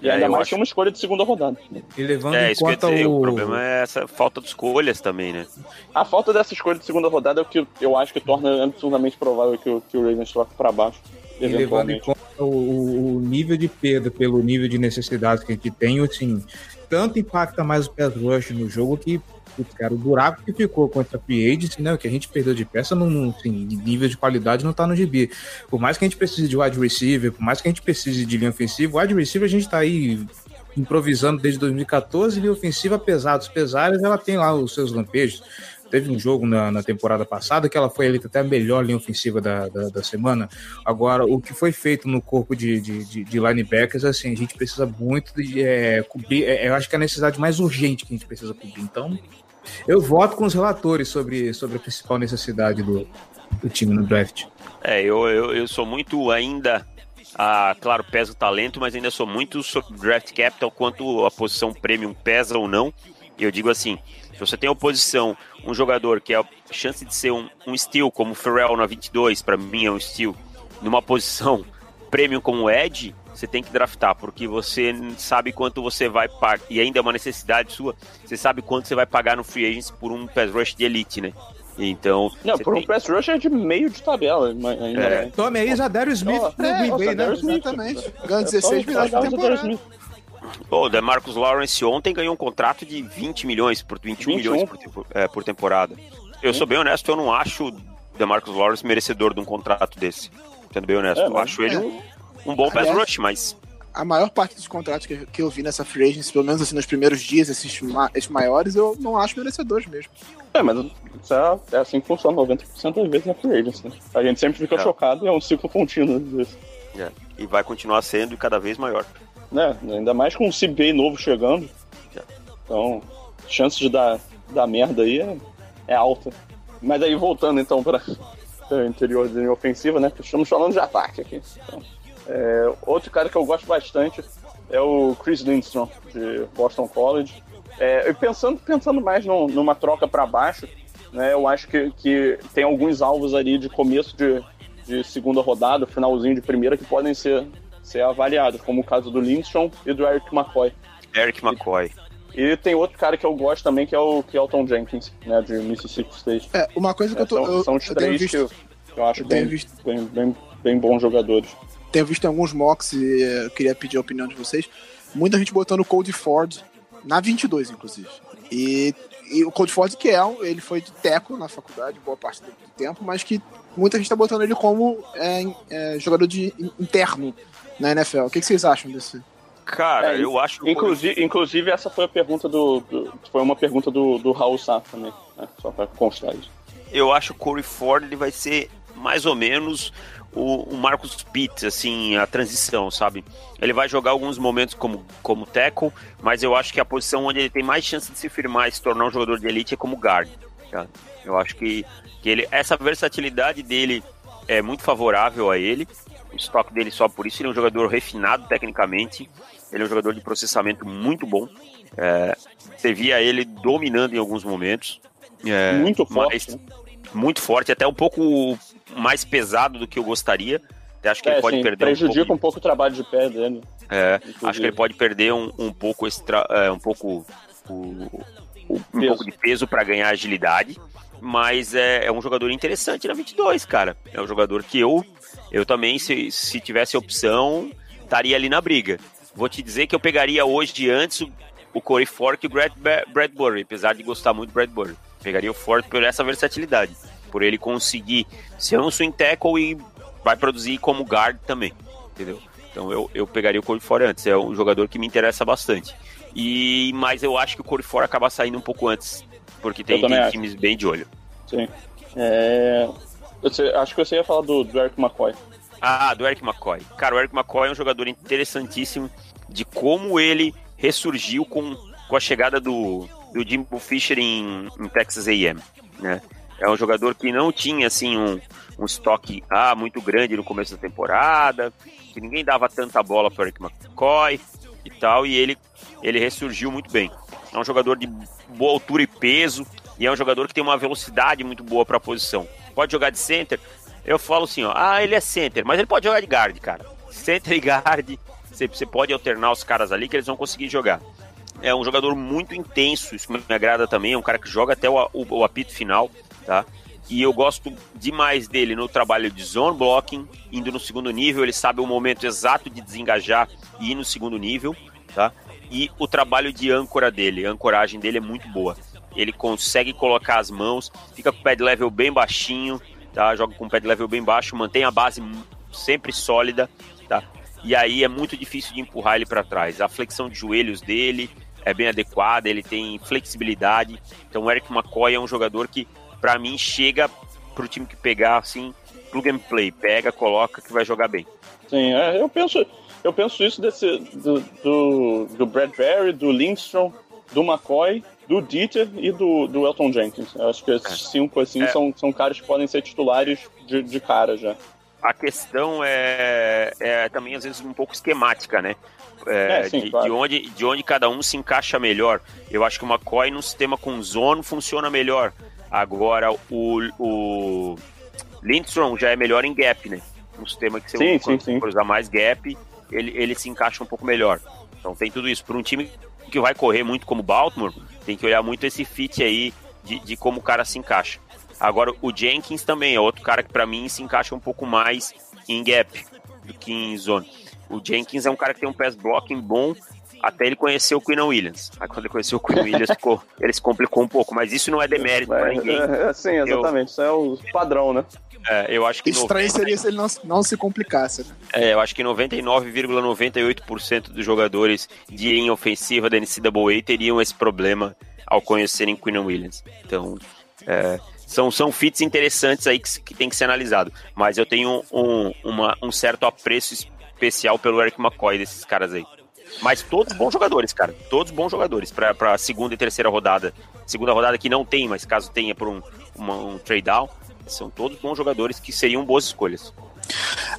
E É, ainda eu mais acho- que é uma escolha de segunda rodada. E levando É, em isso que eu ia conta dizer, o... o problema é essa falta de escolhas também, né? A falta dessa escolha de segunda rodada é o que eu acho que torna absurdamente provável que o, que o Ravens troque para baixo. E levando em conta o, o nível de perda pelo nível de necessidade que a gente tem, assim, tanto impacta mais o pass rush no jogo que, o buraco que ficou contra a free agency, né, o que a gente perdeu de peça, não, assim, nível de qualidade não tá no GB. Por mais que a gente precise de wide receiver, por mais que a gente precise de linha ofensiva, wide receiver a gente tá aí improvisando desde 2014, linha ofensiva, apesar dos pesares, ela tem lá os seus lampejos. Teve um jogo na, na temporada passada que ela foi eleita até a melhor linha ofensiva da, da, da semana. Agora, o que foi feito no corpo de, de, de, de linebackers, assim, a gente precisa muito de é, cobrir. É, eu acho que é a necessidade mais urgente que a gente precisa cobrir. Então, eu voto com os relatores sobre, sobre a principal necessidade do, do time no draft. É, eu, eu, eu sou muito ainda. Ah, claro, pesa o talento, mas ainda sou muito sobre draft capital, quanto a posição premium pesa ou não. Eu digo assim: se você tem oposição, um jogador que é a chance de ser um, um steal, como o Ferrell na 22, para mim é um steal, numa posição premium como o Ed, você tem que draftar, porque você sabe quanto você vai pagar, e ainda é uma necessidade sua, você sabe quanto você vai pagar no free agents por um pass rush de elite, né? Então, Não, por um tem- pass rush é de meio de tabela. mas Ainda É. mais. Tome aí, Zadério Smith Ó, pro É, Green Bay, né? Smith também. Ganha É 16 só milhões por temporada. Pô, o DeMarcus Lawrence ontem ganhou um contrato de 20 milhões, por 21 21. milhões por, é, por temporada. Eu sou bem honesto, eu não acho o DeMarcus Lawrence merecedor de um contrato desse. Sendo bem honesto, É, eu acho ele é. um, um bom pass Aliás- rush, mas A maior parte dos contratos que, que eu vi nessa free agency, pelo menos assim nos primeiros dias, esses, ma- esses maiores, eu não acho merecedores mesmo. É, mas isso é, é assim que funciona 90% das vezes na free agency. Né? A gente sempre fica É. chocado e é um ciclo contínuo disso. é, e vai continuar sendo cada vez maior. Né? Ainda mais com um CBA novo chegando. É. Então, a chance de dar, dar merda aí é, é alta. Mas aí, voltando então para o interior de linha ofensiva, né? Estamos falando de ataque aqui. Então, é, outro cara que eu gosto bastante é o Chris Lindstrom, de Boston College. É, e pensando, pensando mais num- numa troca para baixo, né, eu acho que, que tem alguns alvos ali de começo de, de segunda rodada, finalzinho de primeira, que podem ser, ser avaliados, como o caso do Lindstrom e do Eric McCoy. Eric McCoy. E tem outro cara que eu gosto também, que é o Kelton Jenkins, né, de Mississippi State. É, uma coisa que eu tô. são, Eu, são os eu tenho três visto, que eu, que eu acho bem, visto- bem, bem, bem bons jogadores. Tenho visto em alguns mocks e eh, eu queria pedir a opinião de vocês. Muita gente botando o Cold Ford na 22, inclusive. E, e o Cold Ford, que é, um- ele foi de teco na faculdade, boa parte do tempo, mas que muita gente tá botando ele como é, é, jogador de in- interno na NFL. O que, que vocês acham desse? Cara, É, eu acho que o Inclusive, inclusive, essa foi a pergunta do. do- foi uma pergunta do, do Raul Sá também, né, só pra constar isso. eu acho que o Corey Ford ele vai ser mais ou menos o, o Marcus Pitt, assim, a transição, sabe? Ele vai jogar alguns momentos como, como tackle, mas eu acho que a posição onde ele tem mais chance de se firmar e se tornar um jogador de elite é como guard. tá? Eu acho que, que ele, essa versatilidade dele é muito favorável a ele. O estoque dele só por isso. Ele é um jogador refinado tecnicamente. Ele é um jogador de processamento muito bom. É, você via ele dominando em alguns momentos. É, Muito forte. mas- né? muito forte, até um pouco mais pesado do que eu gostaria. Eu acho que É, ele pode assim, perder um prejudica pouco. um pouco o trabalho de pé dele. É, inclusive. acho que ele pode perder um, um pouco esse tra- é, um pouco o, o- um Peso. pouco de peso para ganhar agilidade, mas é, é um jogador interessante na 22, cara. É um jogador que eu eu também se, se tivesse opção estaria ali na briga. Vou te dizer que eu pegaria hoje de antes o, o Corey Ford e o Brad, Bradbury, apesar de gostar muito do Bradbury. Pegaria o Ford por essa versatilidade, por ele conseguir ser um swing tackle e vai produzir como guard também, entendeu? Então eu, eu pegaria o Corey Ford antes, é um jogador que me interessa bastante. E Mas eu acho que o Corey Ford acaba saindo um pouco antes, porque tem, tem times bem de olho. Sim. É... Eu acho que você ia falar do, do Eric McCoy. Ah, do Eric McCoy. Cara, o Eric McCoy é um jogador interessantíssimo de como ele ressurgiu com, com a chegada do, do Jimbo Fisher em, em Texas A&M, né? É um jogador que não tinha, assim, um, um estoque ah, muito grande no começo da temporada, que ninguém dava tanta bola para Eric McCoy e tal, e ele, ele ressurgiu muito bem. É um jogador de boa altura e peso, e é um jogador que tem uma velocidade muito boa para a posição. Pode jogar de center, eu falo assim, ó, ah, ele é center, mas ele pode jogar de guard, cara. Center e guard, você, pode alternar os caras ali que eles vão conseguir jogar. É um jogador muito intenso, isso me agrada também, é um cara que joga até o, o, o apito final, tá? E eu gosto demais dele no trabalho de zone blocking, indo no segundo nível, ele sabe o momento exato de desengajar e ir no segundo nível, tá? E o trabalho de âncora dele, a ancoragem dele é muito boa. Ele consegue colocar as mãos, fica com o pad level bem baixinho, tá? Joga com o pad level bem baixo, mantém a base sempre sólida, tá? E aí é muito difícil de empurrar ele para trás. A flexão de joelhos dele é bem adequada, ele tem flexibilidade. Então o Eric McCoy é um jogador que, para mim, chega pro time que pegar assim, plug and play, pega, coloca que vai jogar bem. Sim, é, eu penso, eu penso isso desse do, do, do Bradbury, do Lindstrom, do McCoy do Dieter e do, do Elton Jenkins. Eu acho que esses é. cinco, assim, é. são, são caras que podem ser titulares de, de cara já. A questão é, é também, às vezes, um pouco esquemática, né? É, é, sim, de, claro. de, onde, de onde cada um se encaixa melhor. Eu acho que o McCoy num sistema com zone funciona melhor. Agora, o, o Lindstrom já é melhor em gap, né? Um sistema que você sim, sim, sim. usar mais gap, ele, ele se encaixa um pouco melhor. Então tem tudo isso. Para um time que vai correr muito como Baltimore, tem que olhar muito esse fit aí de, de como o cara se encaixa. Agora, o Jenkins também é outro cara que para mim se encaixa um pouco mais em gap do que em zone. O Jenkins é um cara que tem um pass blocking bom até ele conhecer o Queen Williams. Aí quando ele conheceu o Queen Williams, ficou, ele se complicou um pouco, mas isso não é demérito para ninguém. É, sim, exatamente. Eu, isso é o padrão, né? É, eu acho que Estranho 90... seria se ele não, não se complicasse. Né? É, eu acho que 99,98% dos jogadores de linha ofensiva da NCAA teriam esse problema ao conhecerem Queen Williams. Então, é, são, são fits interessantes aí que, que tem que ser analisado. Mas eu tenho um, uma, um certo apreço especial pelo Eric McCoy desses caras aí. Mas todos bons jogadores, cara. Todos bons jogadores para segunda e terceira rodada. Segunda rodada que não tem, mas caso tenha por um, uma, um trade down são todos bons jogadores que seriam boas escolhas.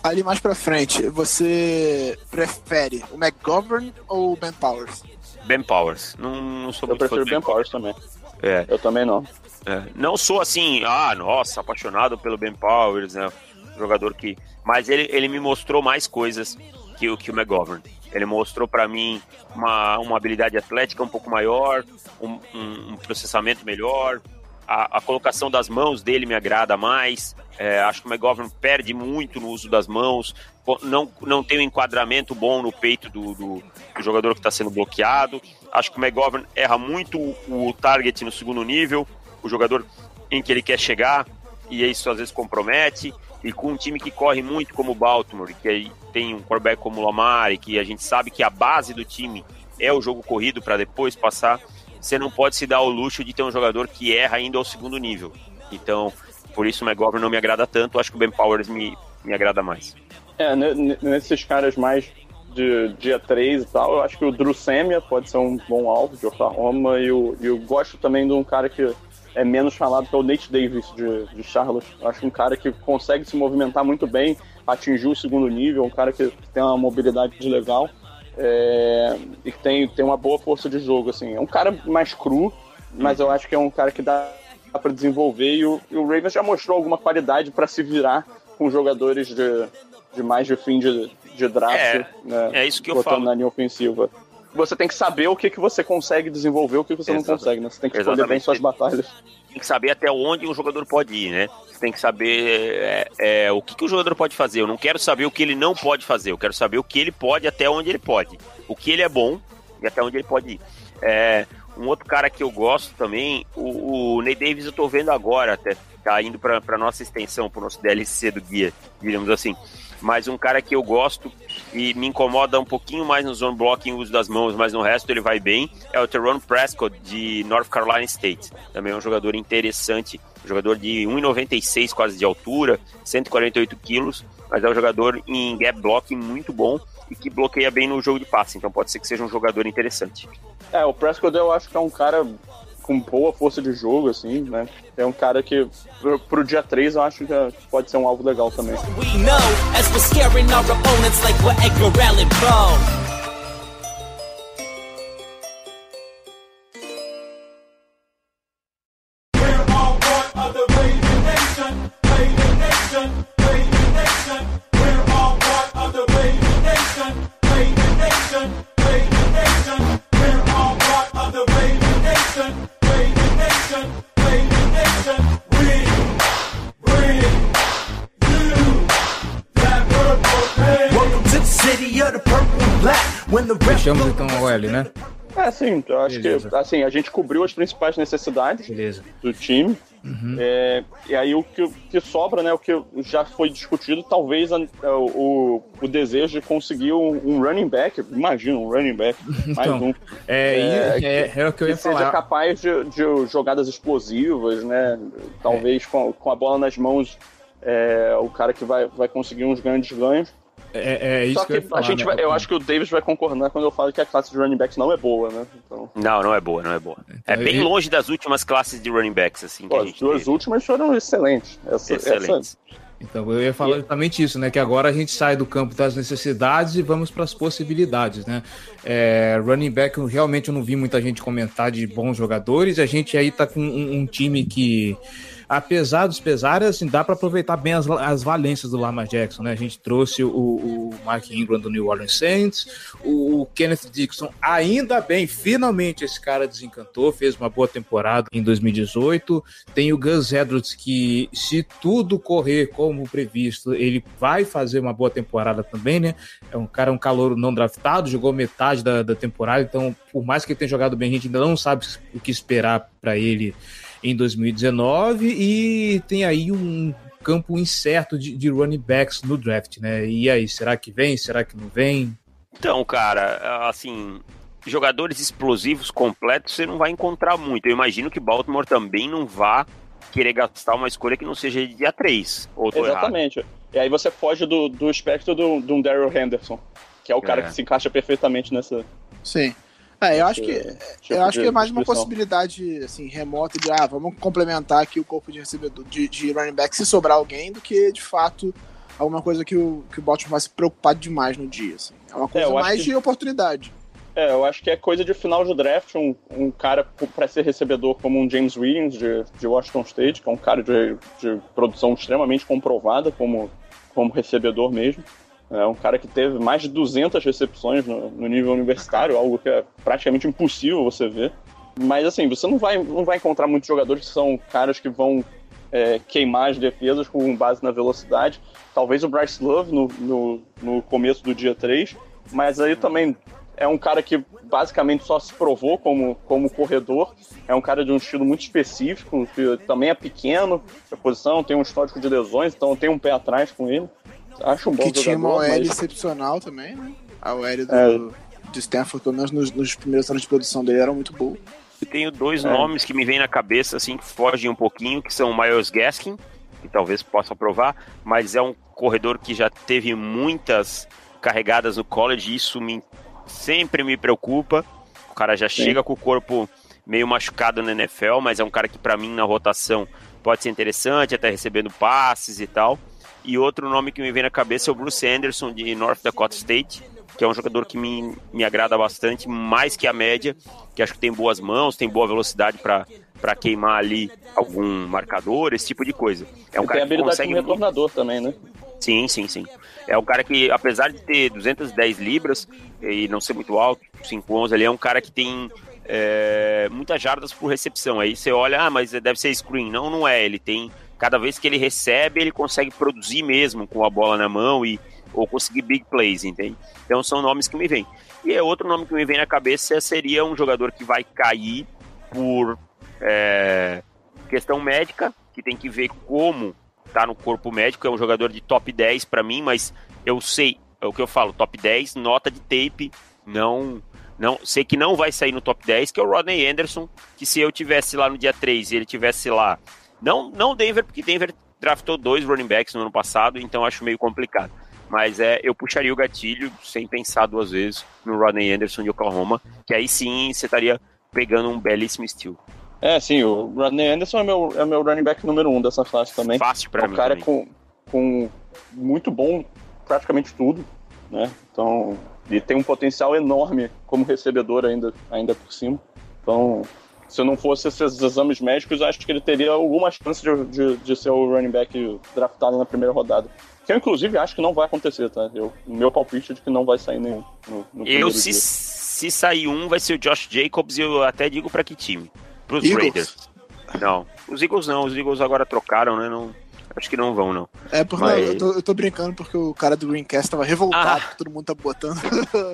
Ali mais pra frente, você prefere o McGovern ou o Ben Powers? Ben Powers. Não, não sou Eu prefiro Ben Powers também. É. Eu também não. É. Não sou assim, ah, nossa, apaixonado pelo Ben Powers, né? Jogador que. Mas ele, ele me mostrou mais coisas que, o que o McGovern. Ele mostrou para mim uma, uma habilidade atlética um pouco maior, um, um, processamento melhor, a, a, colocação das mãos dele me agrada mais. É, acho que o McGovern perde muito no uso das mãos, não, não tem um enquadramento bom no peito do, do, do jogador que está sendo bloqueado. Acho que o McGovern erra muito o, o target no segundo nível, o jogador em que ele quer chegar, e isso às vezes compromete. E com um time que corre muito como o Baltimore, que tem um quarterback como o Lamar, que a gente sabe que a base do time é o jogo corrido para depois passar você não pode se dar o luxo de ter um jogador que erra ainda ao segundo nível. Então, por isso o McGovern não me agrada tanto, acho que o Ben Powers me, me agrada mais. É, nesses caras mais de dia 3 e tal, eu acho que o Drew Semia pode ser um bom alvo de Oklahoma e eu, eu gosto também de um cara que é menos falado, que é o Nate Davis de, de Charlotte. Eu acho um cara que consegue se movimentar muito bem, atingir o segundo nível, um cara que tem uma mobilidade legal é, e que tem, tem uma boa força de jogo, assim. É um cara mais cru, mas eu acho que é um cara que dá para desenvolver e o, e o Ravens já mostrou alguma qualidade para se virar com jogadores de, de mais de fim de, de draft, é, né, é isso que eu falo. na linha ofensiva. Você tem que saber o que, que você consegue desenvolver o que você Exatamente. não consegue, né? Você tem que escolher Exatamente. bem suas batalhas. Tem que saber até onde um jogador pode ir, né? Você tem que saber é, é, o que, que o jogador pode fazer. Eu não quero saber o que ele não pode fazer. Eu quero saber o que ele pode até onde ele pode. O que ele é bom e até onde ele pode ir. É, um outro cara que eu gosto também, o, o Ney Davis eu tô vendo agora até, tá indo pra nossa extensão, pro nosso DLC do guia, digamos assim. Mas um cara que eu gosto e me incomoda um pouquinho mais no zone blocking, uso das mãos, mas no resto ele vai bem, é o Teron Prescott de North Carolina State. Também é um jogador interessante, um jogador de 1,96 quase de altura, 148 quilos, mas é um jogador em gap blocking muito bom e que bloqueia bem no jogo de passe, então pode ser que seja um jogador interessante. É, o Prescott eu acho que é um cara com boa força de jogo, assim, né? É um cara que, pro, pro dia 3, eu acho que pode ser um alvo legal também. We Fechamos então o L, né? É, sim, eu acho Beleza. que assim, a gente cobriu as principais necessidades Beleza. do time. É, e aí o que, que sobra, né? O que já foi discutido, talvez a- o, o, o desejo de conseguir um, um running back, imagina um running back, mais Então, um, É, É, é, é, o que eu que ia seja falar. capaz de, de jogadas explosivas, né? Talvez com, com a bola nas mãos, é, o cara que vai, vai conseguir uns grandes ganhos. É, é isso Só que, que, eu ia falar. a gente né? vai- eu acho que o Davis vai concordar quando eu falo que a classe de running backs não é boa, né? Então, Não, não é boa, não é boa. É bem e- longe das últimas classes de running backs, assim, que pô, a as duas teve. últimas foram excelentes. Essa, Excelentes. Então, eu ia falar justamente isso, né? Que agora a gente sai do campo das necessidades e vamos para as possibilidades, né? É, running back, eu realmente eu não vi muita gente comentar de bons jogadores. A gente aí tá com um, um time que, apesar dos pesares, assim, dá para aproveitar bem as, as valências do Lamar Jackson, né? A gente trouxe o, o Mark Ingram do New Orleans Saints, o Kenneth Dixon, ainda bem, finalmente esse cara desencantou, fez uma boa temporada em 2018. Tem o Gus Edwards que, se tudo correr como previsto, ele vai fazer uma boa temporada também, né? É um cara, um calor não draftado, jogou metade da, da temporada, então, por mais que ele tenha jogado bem, a gente ainda não sabe o que esperar para ele em 2019 e tem aí um campo incerto de, de running backs no draft, né? E aí, será que vem? Será que não vem? Então, cara, assim, jogadores explosivos completos você não vai encontrar muito. Eu imagino que Baltimore também não vá querer gastar uma escolha que não seja de dia 3. Ou tô errado. Exatamente. E aí você foge do, do espectro do, do Daryl Henderson, que é o cara É. que se encaixa perfeitamente nessa. Sim. É, eu acho que tipo eu acho que é mais uma possibilidade assim remota de ah, vamos complementar aqui o corpo de recebedor de, de running back se sobrar alguém do que de fato alguma coisa que o que o Baltimore vai se preocupar demais no dia. Assim. É uma coisa eu acho mais que- de oportunidade. É, eu acho que é coisa de final de draft, um, um cara para ser recebedor como um James Williams de, de Washington State, que é um cara de, de produção extremamente comprovada como, como recebedor mesmo. É um cara que teve mais de 200 recepções no, no nível universitário, algo que é praticamente impossível você ver. Mas assim, você não vai, não vai encontrar muitos jogadores que são caras que vão é, queimar as defesas com base na velocidade. Talvez o Bryce Love no, no, no começo do dia 3, mas aí também é um cara que basicamente só se provou como, como corredor. É um cara de um estilo muito específico, que também é pequeno, a posição, tem um histórico de lesões, então tem um pé atrás com ele. Acho um bom que tinha uma OL mas... excepcional também, né? A OL do, É. de Stanford, pelo menos nos, nos primeiros anos de produção dele, era muito boa. Eu tenho dois É. nomes que me vêm na cabeça, assim, que fogem um pouquinho, que são o Miles Gaskin, que talvez possa provar, mas é um corredor que já teve muitas carregadas no college, e isso me, sempre me preocupa. O cara já Sim. chega com o corpo meio machucado na NFL, mas é um cara que para mim na rotação pode ser interessante, até recebendo passes e tal. E outro nome que me vem na cabeça é o Bruce Anderson de North Dakota State, que é um jogador que me, me agrada bastante, mais que a média, que acho que tem boas mãos, tem boa velocidade para queimar ali algum marcador, esse tipo de coisa. É um E cara tem que habilidade consegue como retornador também, né? Sim, sim, sim. É um cara que, apesar de ter 210 libras e não ser muito alto, 5'11 ali, é um cara que tem é, muitas jardas por recepção. Aí você olha, ah, mas deve ser screen. Não, não é. Ele tem. Cada vez que ele recebe, ele consegue produzir mesmo com a bola na mão e ou conseguir big plays, entende? Então são nomes que me vêm. E é outro nome que me vem na cabeça seria um jogador que vai cair por é, questão médica, que tem que ver como tá no corpo médico, é um jogador de top 10 para mim, mas eu sei, é o que eu falo, top 10, nota de tape, não não sei que não vai sair no top 10, que é o Rodney Anderson, que se eu tivesse lá no dia 3 e ele tivesse lá, não não Denver, porque Denver draftou dois running backs no ano passado, então acho meio complicado. Mas é, eu puxaria o gatilho sem pensar duas vezes no Rodney Anderson de Oklahoma, que aí sim você estaria pegando um belíssimo estilo. É, sim, o Rodney Anderson é meu, é meu running back número um dessa classe também. Fácil pra é um mim. cara também. com, com muito bom praticamente tudo, né? Então, e tem um potencial enorme como recebedor ainda, ainda por cima. Então, se não fosse esses exames médicos, acho que ele teria alguma chance de, de, de ser o running back draftado na primeira rodada. Que eu, inclusive, acho que não vai acontecer, tá? Eu, o meu palpite é de que não vai sair nenhum. No, no Eu, se, dia. se sair um, vai ser o Josh Jacobs e eu até digo pra que time. Pros Eagles. Raiders. Não, os Eagles não, os Eagles agora trocaram, né? Não, acho que não vão, não. É, porque Mas- eu, tô, eu tô brincando porque o cara do Greencast tava revoltado Ah. todo mundo tá botando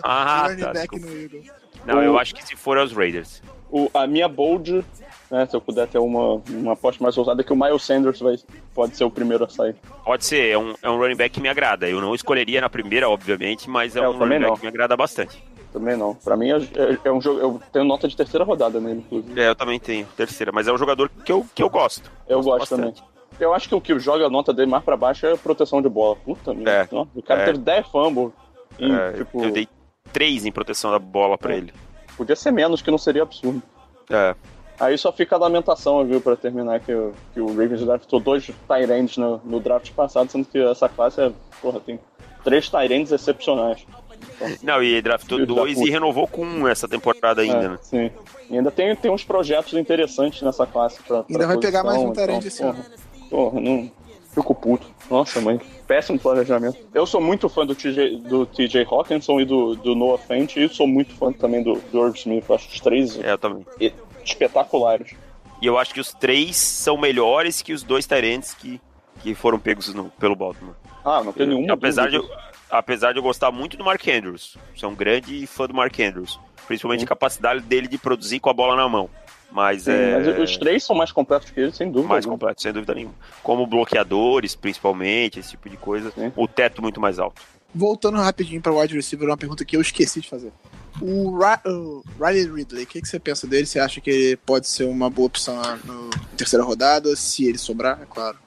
Ah, running tá, back desculpa. no Eagles. Não, eu acho que se for é os Raiders. O- a minha bold, né, se eu puder ter uma, uma aposta mais ousada, é que o Miles Sanders vai, pode ser o primeiro a sair. Pode ser, é um, é um running back que me agrada. Eu não escolheria na primeira, obviamente, mas é É, um running back não. que me agrada bastante. Também não. Pra mim é, é- é um jogo. Eu tenho nota de terceira rodada nele, inclusive. É, eu também tenho, terceira, mas é um jogador que eu, que eu gosto. Eu gosto bastante. também. Eu acho que o que joga a nota dele mais pra baixo é proteção de bola. Puta merda. É. O cara É. teve 10 fumbles. E, É, tipo, Eu dei três em proteção da bola pra ele. Podia ser menos, que não seria absurdo. É, Aí só fica a lamentação, viu, pra terminar, que, o- que o Ravens draftou dois Tyrands no, no draft passado, sendo que essa classe é, porra, tem três Tyrands excepcionais. Não, e draftou dois e renovou com um essa temporada ainda, É, né? Sim. E ainda tem, tem uns projetos interessantes nessa classe. Pra, pra Ainda vai pegar mais um posição, Tyrande esse porra, Porra, não. Fico puto. Nossa, mãe. Péssimo planejamento. Eu sou muito fã do TJ, do TJ Hawkinson e do, do Noah Fent, e sou muito fã também do, do Irv Smith. Eu Acho os três É, espetaculares. E eu acho que os três são melhores que os dois Tyrants que, que foram pegos no- pelo Baltimore. Ah, não tem nenhuma. apesar, de, eu- apesar de eu gostar muito do Mark Andrews. Sou um grande fã do Mark Andrews. Principalmente Sim. a capacidade dele de produzir com a bola na mão. Mas Sim, é mas os três são mais completos que ele, sem dúvida. mais alguma. completo, sem dúvida nenhuma. Como bloqueadores, principalmente, esse tipo de coisa. Sim. O teto muito mais alto. Voltando rapidinho pra wide receiver, uma pergunta que eu esqueci de fazer. O, Ra o Riley Ridley, o que, que você pensa dele? Você acha que ele pode ser uma boa opção na terceira rodada? Se ele sobrar, é claro.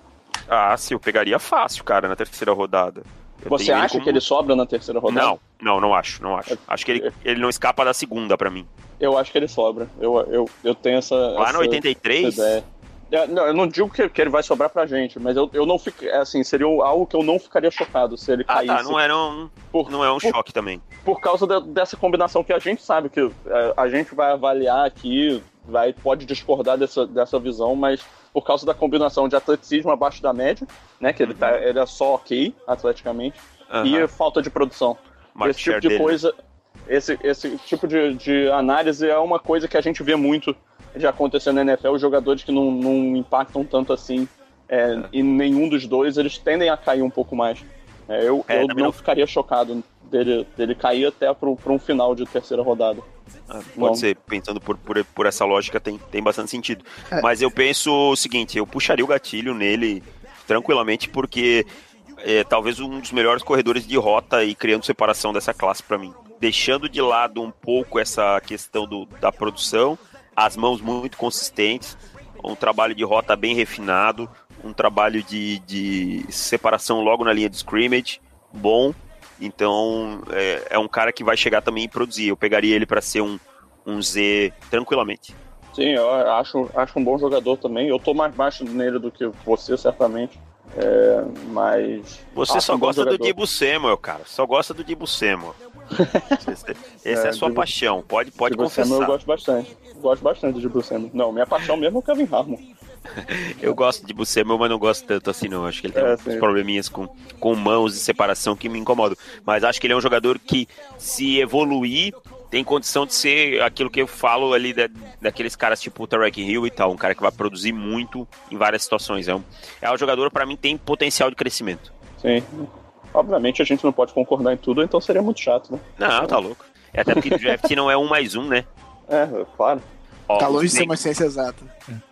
Ah, sim, eu pegaria fácil, cara, na terceira rodada. Eu Você acha como- que ele sobra na terceira rodada? Não, não, não acho, não acho. Acho que ele, ele não escapa da segunda pra mim. Eu acho que ele sobra. Eu, eu, eu tenho essa. Lá essa, no 83, essa ideia. É, não, eu não digo que, que ele vai sobrar pra gente, mas eu, eu não fico. é, Assim, seria algo que eu não ficaria chocado se ele ah, caísse. tá, não é, não, por, não é um por- choque também. por causa da- dessa combinação que a gente sabe que é, a gente vai avaliar aqui, vai, pode discordar dessa, dessa visão, mas por causa da combinação de atleticismo abaixo da média, né? Que ele, tá, ele é só ok atleticamente, Aham. e falta de produção. Market esse tipo de dele, né? coisa, esse, esse tipo de, de análise é uma coisa que a gente vê muito de acontecer na NFL, os jogadores que não, não impactam tanto assim é, em nenhum dos dois, eles tendem a cair um pouco mais. É, eu É, eu não não- ficaria chocado dele, dele cair até para um final de terceira rodada. Ah, pode Não. ser, pensando por, por, por essa lógica, tem, tem bastante sentido. É. Mas eu penso o seguinte, eu puxaria o gatilho nele tranquilamente, porque é talvez um dos melhores corredores de rota e criando separação dessa classe pra mim. Deixando de lado um pouco essa questão do, da produção, as mãos muito consistentes, um trabalho de rota bem refinado, um trabalho de, de separação logo na linha de scrimmage, bom. Então é, é um cara que vai chegar também e produzir. Eu pegaria ele para ser um, um Z tranquilamente. Sim, eu acho, acho um bom jogador também. Eu tô mais baixo nele do que você, certamente. É, mas. Você só gosta do jogador. Dibu Samuel, cara. Só gosta do Dibu Samuel. Esse é, É, a sua Dibu- paixão. Pode, pode Dibu Samuel confessar. eu gosto bastante. Gosto bastante de Bruce Samuel. Não, minha paixão mesmo é o Kevin Harmon. Eu gosto de Buscema, mas não gosto tanto assim, não. Acho que ele tem É, uns sim. probleminhas com, com mãos e separação que me incomodam. Mas acho que ele é um jogador que, se evoluir, tem condição de ser aquilo que eu falo ali da, daqueles caras tipo o Tarek Hill e tal. Um cara que vai produzir muito em várias situações. É um, é um jogador, para mim, tem potencial de crescimento. Sim. Obviamente a gente não pode concordar em tudo, então seria muito chato, né? Não, tá louco. É até porque draft não é um mais um, né? É, claro. Ó, Tá longe de ser uma ciência exata.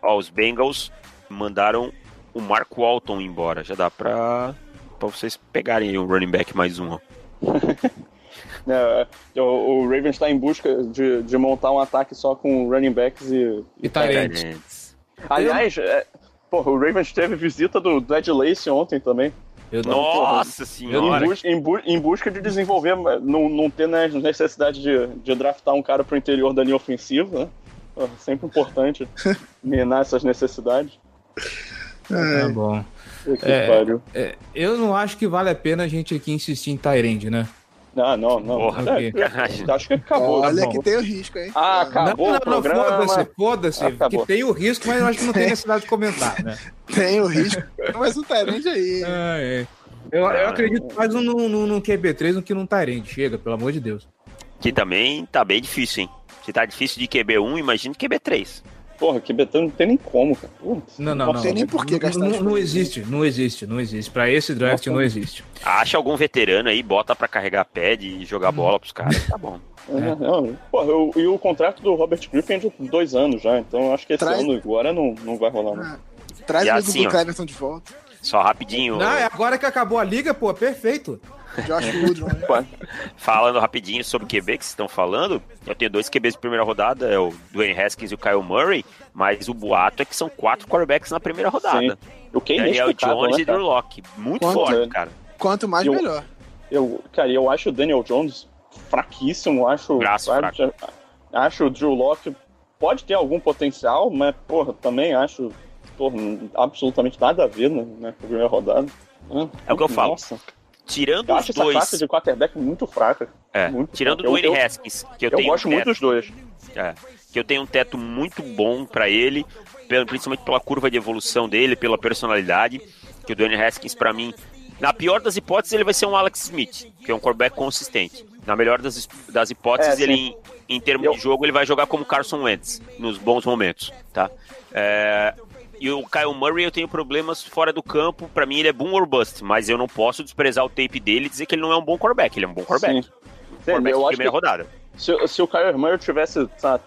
ó, os Bengals mandaram o Mark Walton embora. Já dá pra, pra vocês pegarem aí um running back mais um, ó. É, o, o Ravens está em busca de, de montar um ataque só com running backs e. E. Tyrants. Aliás, é, porra, o Ravens teve visita do, do Ed Lace ontem também. Eu não. Nossa Em, senhora. bus- em bu- em busca de desenvolver, não, não ter né, necessidade de, de draftar um cara pro interior da linha ofensiva, né? Pô, Sempre importante minar essas necessidades. Tá bom. Que É. É, eu não acho que vale a pena a gente aqui insistir em Tyrande, né? Ah, não, não. Porra, É, acho que acabou. Olha tá que tem o risco, hein? Ah, Não, acabou não, o não, programa. foda-se, foda-se. Acabou. Que tem o risco, mas eu acho que não tem necessidade de comentar, né? Tem o risco. Mas um Tyrande aí. Ah, é. Eu, eu acredito mais no, no, no QB3 do que num Tyrande. Chega, pelo amor de Deus. Que também tá bem difícil, hein? Se tá difícil de QB1, imagina QB3. Porra, que Betão não tem nem como, cara. Putz, Não, não, Não não. tem nem por que Não- gastar Não, não existe, não existe, não existe. Pra esse draft Nossa. não existe. Acha algum veterano aí, bota pra carregar pad e jogar bola pros caras, tá bom. É, não. Porra, eu- e o contrato do Robert Griffin é de dois anos já, então eu acho que esse Traz- ano agora não, não vai rolar, não. Ah, Traz E o assim, do. Cleverton de volta. Só rapidinho, Não, é agora que acabou a liga, pô, perfeito. Josh Woodron, né? Falando rapidinho sobre QB que vocês estão falando, eu tenho dois QBs de primeira rodada, é o Dwayne Haskins e o Kyle Murray, mas o boato é que são quatro quarterbacks na primeira rodada. O que é Daniel inexplicável, Jones né, e Drew? Locke. Muito Quanto, forte, né? cara. Quanto mais, Eu- melhor. Eu, cara, eu acho o Daniel Jones fraquíssimo, acho. Braço acho, acho o Drew Locke pode ter algum potencial, mas, porra, também acho porra, absolutamente nada a ver né, na primeira rodada. É o que eu falo. Nossa, Tirando eu os acho essa dois. classe de quarterback muito fraca. É, muito tirando o fraca. Eu- Dwayne eu- Haskins, que eu, Eu, tenho gosto um muito teto, dos dois. é, que eu tenho um teto muito bom pra ele, principalmente pela curva de evolução dele, pela personalidade, que o Dwayne Haskins pra mim, na pior das hipóteses ele vai ser um Alex Smith, que é um quarterback consistente. Na melhor das, das hipóteses É, ele em, em termos Eu- de jogo ele vai jogar como Carson Wentz nos bons momentos, tá? É, e o Kyle Murray eu tenho problemas fora do campo, pra mim ele é boom or bust, mas eu não posso desprezar o tape dele e dizer que ele não é um bom quarterback, ele é um bom quarterback. Sim. Um Sim, quarterback eu acho primeira que rodada. se, se o Kyler Murray tivesse sabe,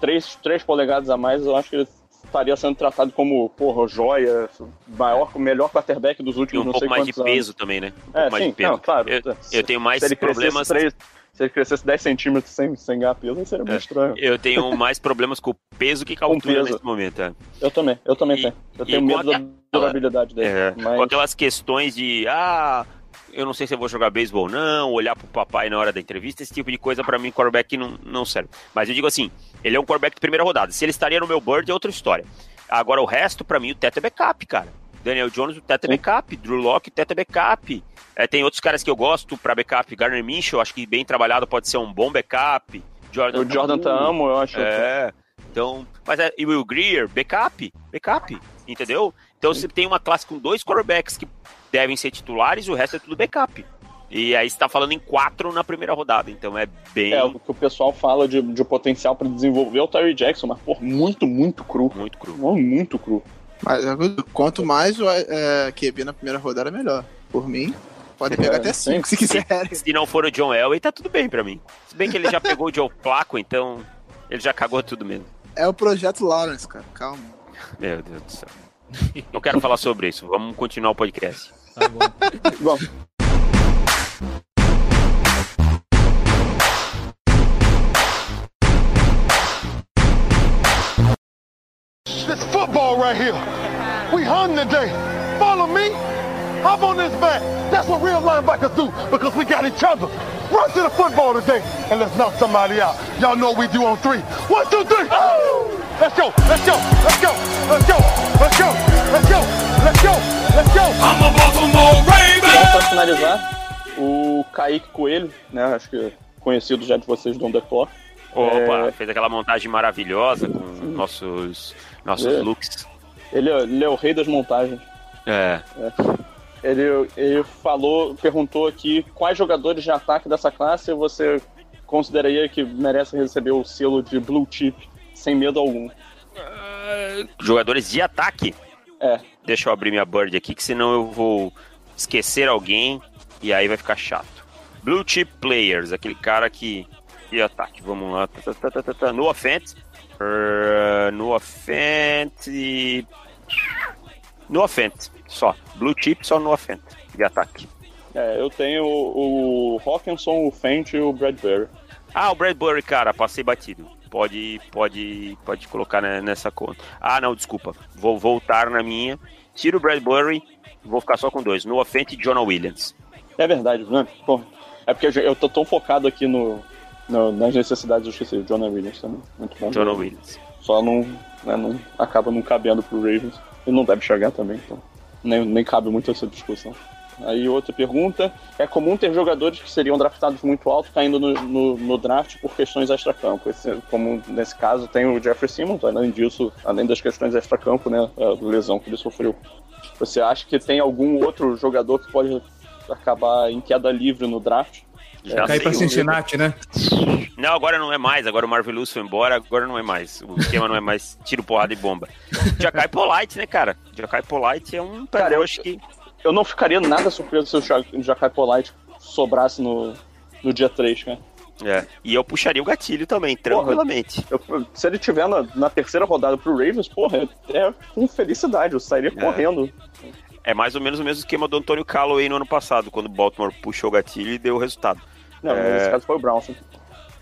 três, três polegadas a mais, eu acho que ele estaria sendo tratado como, porra, joia, maior, melhor quarterback dos E últimos um não pouco mais de quantos anos. peso também, né? Um É, pouco mais sim, de peso. não, claro. Eu, eu tenho mais problemas. três- se ele crescesse 10 centímetros sem, sem ganhar peso, seria muito É. estranho. Eu tenho mais problemas com o peso que com a altura peso. nesse momento. É. Eu também, eu também E- tenho. Eu tenho medo da aquela- durabilidade dele. É, mas- Com aquelas questões de, ah, eu não sei se eu vou jogar beisebol ou não, olhar pro papai na hora da entrevista, esse tipo de coisa, pra mim, quarterback não, não serve. Mas eu digo assim, ele é um quarterback de primeira rodada. Se ele estaria no meu board, é outra história. Agora, o resto, pra mim, o teto é backup, cara. Daniel Jones, o é Sim. backup. Drew Locke, é backup. É, tem outros caras que eu gosto pra backup. Garner Minshew, acho que bem trabalhado pode ser um bom backup. Jordan O Jordan Tamo, eu acho. É. Então, mas é, e o Will Greer, backup, backup, entendeu? Então você tem uma classe com dois quarterbacks que devem ser titulares o resto é tudo backup. E aí você tá falando em quatro na primeira rodada, então é bem É, o que o pessoal fala de, de potencial pra desenvolver é o Terry Jackson, mas, por muito, muito cru. muito cru. Muito cru. Mas quanto mais o é, QB na primeira rodada, melhor. Por mim, pode pegar É, até. 5 se quiserem. Se não for o John Elway, tá tudo bem pra mim. Se bem que ele já pegou o Joe Placo, então ele já cagou tudo mesmo. É o projeto Lawrence, cara. Calma. Meu Deus do céu. Não quero falar sobre isso, vamos continuar o podcast. Tá bom. Bom, This football right here. We hung today. Follow me. Hop on this back. That's what real linebackers do because we got each other. Run to the football today and let's knock somebody out. Y'all know what we do on three. One, two, three. Let's go. Let's go. Let's go. Let's go. Let's go. Let's go. Let's go. Let's go. Então, pra finalizar, o Kaique Coelho, né? Acho que conhecido já de vocês do On The Clock. Opa, É. fez aquela montagem maravilhosa com nossos, nossos É. looks. Ele, é- ele é o rei das montagens. É, Ele, ele falou, perguntou aqui quais jogadores de ataque dessa classe você consideraria que merecem receber o selo de blue chip sem medo algum. jogadores de ataque. É. Deixa eu abrir minha bird aqui, que senão eu vou esquecer alguém E aí vai ficar chato. Blue Chip Players, aquele cara que. E ataque, vamos lá. Tá, tá, tá, tá, tá. No offense. Uh, no offense. No offense, só. Blue Chip só no offense. De ataque. É, eu tenho o, o Hawkinson, o Fent e o Bradbury. Ah, o Bradbury, cara, passei batido. Pode, pode, pode colocar nessa conta. Ah, não, desculpa. Vou voltar na minha. Tiro o Bradbury, vou ficar só com dois. No offense, Jonah Williams. É verdade, né? É porque eu tô tão focado aqui no, no nas necessidades, eu esqueci. O Jonah Williams também. Muito bom. Jonah Williams. Só não, né, não acaba não cabendo pro Ravens. E não deve chegar também, então nem, nem cabe muito essa discussão. Aí outra pergunta, é comum ter jogadores que seriam draftados muito alto caindo no, no, no draft por questões extra-campo. Como nesse caso tem o Jeffrey Simmons, além disso, além das questões extra-campo, né, a lesão que ele sofreu. Você acha que tem algum outro jogador que pode acabar em queda livre no draft? Já Cair pra Cincinnati, né? Não, agora não é mais. Agora o Marvelous foi embora, agora não é mais. O esquema não é mais tiro, porrada e bomba. Jacai Polite, né, cara? Jacai Polite é um cara, eu acho que. Eu não ficaria nada surpreso se o Jacai Polite sobrasse no, no dia 3, cara. É, e eu puxaria o gatilho também, tranquilamente. Porra, eu, se ele tiver na, na, terceira rodada pro Ravens, porra, é com felicidade, eu sairia é. correndo. É mais ou menos o mesmo esquema do Antônio Calloway no ano passado, quando o Baltimore puxou o gatilho e deu o resultado. Não, é... nesse caso foi o Brown.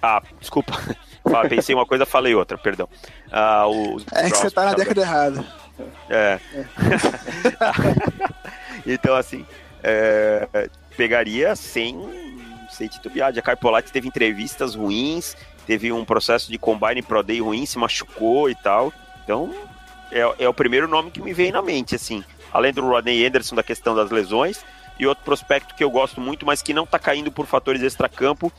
Ah, desculpa. Pensei uma coisa, falei outra, perdão. Ah, o, é que você tá na década errada. É. é. então, assim, é, pegaria sem, sem titubear. A Carpolati teve entrevistas ruins, teve um processo de combine pro day ruim, se machucou e tal. Então, é, é o primeiro nome que me vem na mente, assim. Além do Rodney Anderson, da questão das lesões, e outro prospecto que eu gosto muito, mas que não está caindo por fatores extracampo,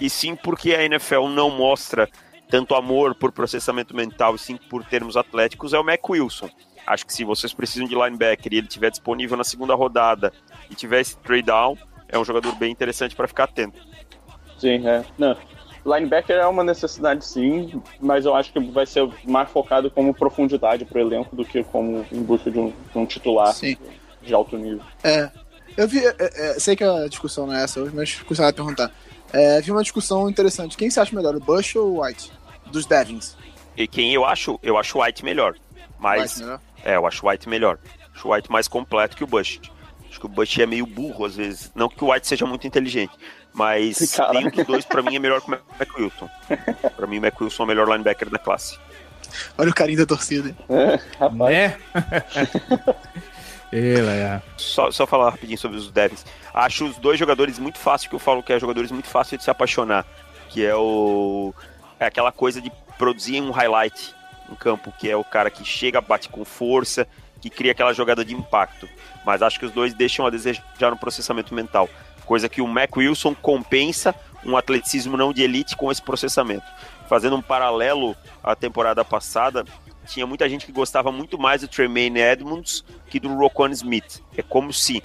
e sim porque a NFL não mostra tanto amor por processamento mental e sim por termos atléticos, é o Mac Wilson. Acho que se vocês precisam de linebacker e ele estiver disponível na segunda rodada e tiver esse trade down, é um jogador bem interessante para ficar atento. Sim, é. Não. Linebacker é uma necessidade sim, mas eu acho que vai ser mais focado como profundidade para o elenco do que como em busca de um, de um titular sim. de alto nível. É, eu vi, é, é, sei que a discussão não é essa hoje, mas gostaria de perguntar. É, vi uma discussão interessante. Quem você acha melhor, o Bush ou o White? Dos Devins. E quem eu acho? Eu acho o White melhor. Mas. White melhor? É, eu acho o White melhor. Acho o White mais completo que o Bush. Acho que o Bush é meio burro às vezes. Não que o White seja muito inteligente. Mas Caramba. nenhum dos dois, pra mim, é melhor que o McWilson. pra mim, o McWilson é o melhor linebacker da classe. Olha o carinho da torcida. É, rapaz. É? Só, só falar rapidinho sobre os Devils. Acho os dois jogadores muito fáceis, que eu falo que é jogadores muito fáceis de se apaixonar. Que é o. É aquela coisa de produzir um highlight em campo, que é o cara que chega, bate com força, que cria aquela jogada de impacto. Mas acho que os dois deixam a desejar no processamento mental. Coisa que o Mac Wilson compensa um atleticismo não de elite com esse processamento. Fazendo um paralelo à temporada passada, tinha muita gente que gostava muito mais do Tremaine Edmonds que do Roquan Smith. É como se.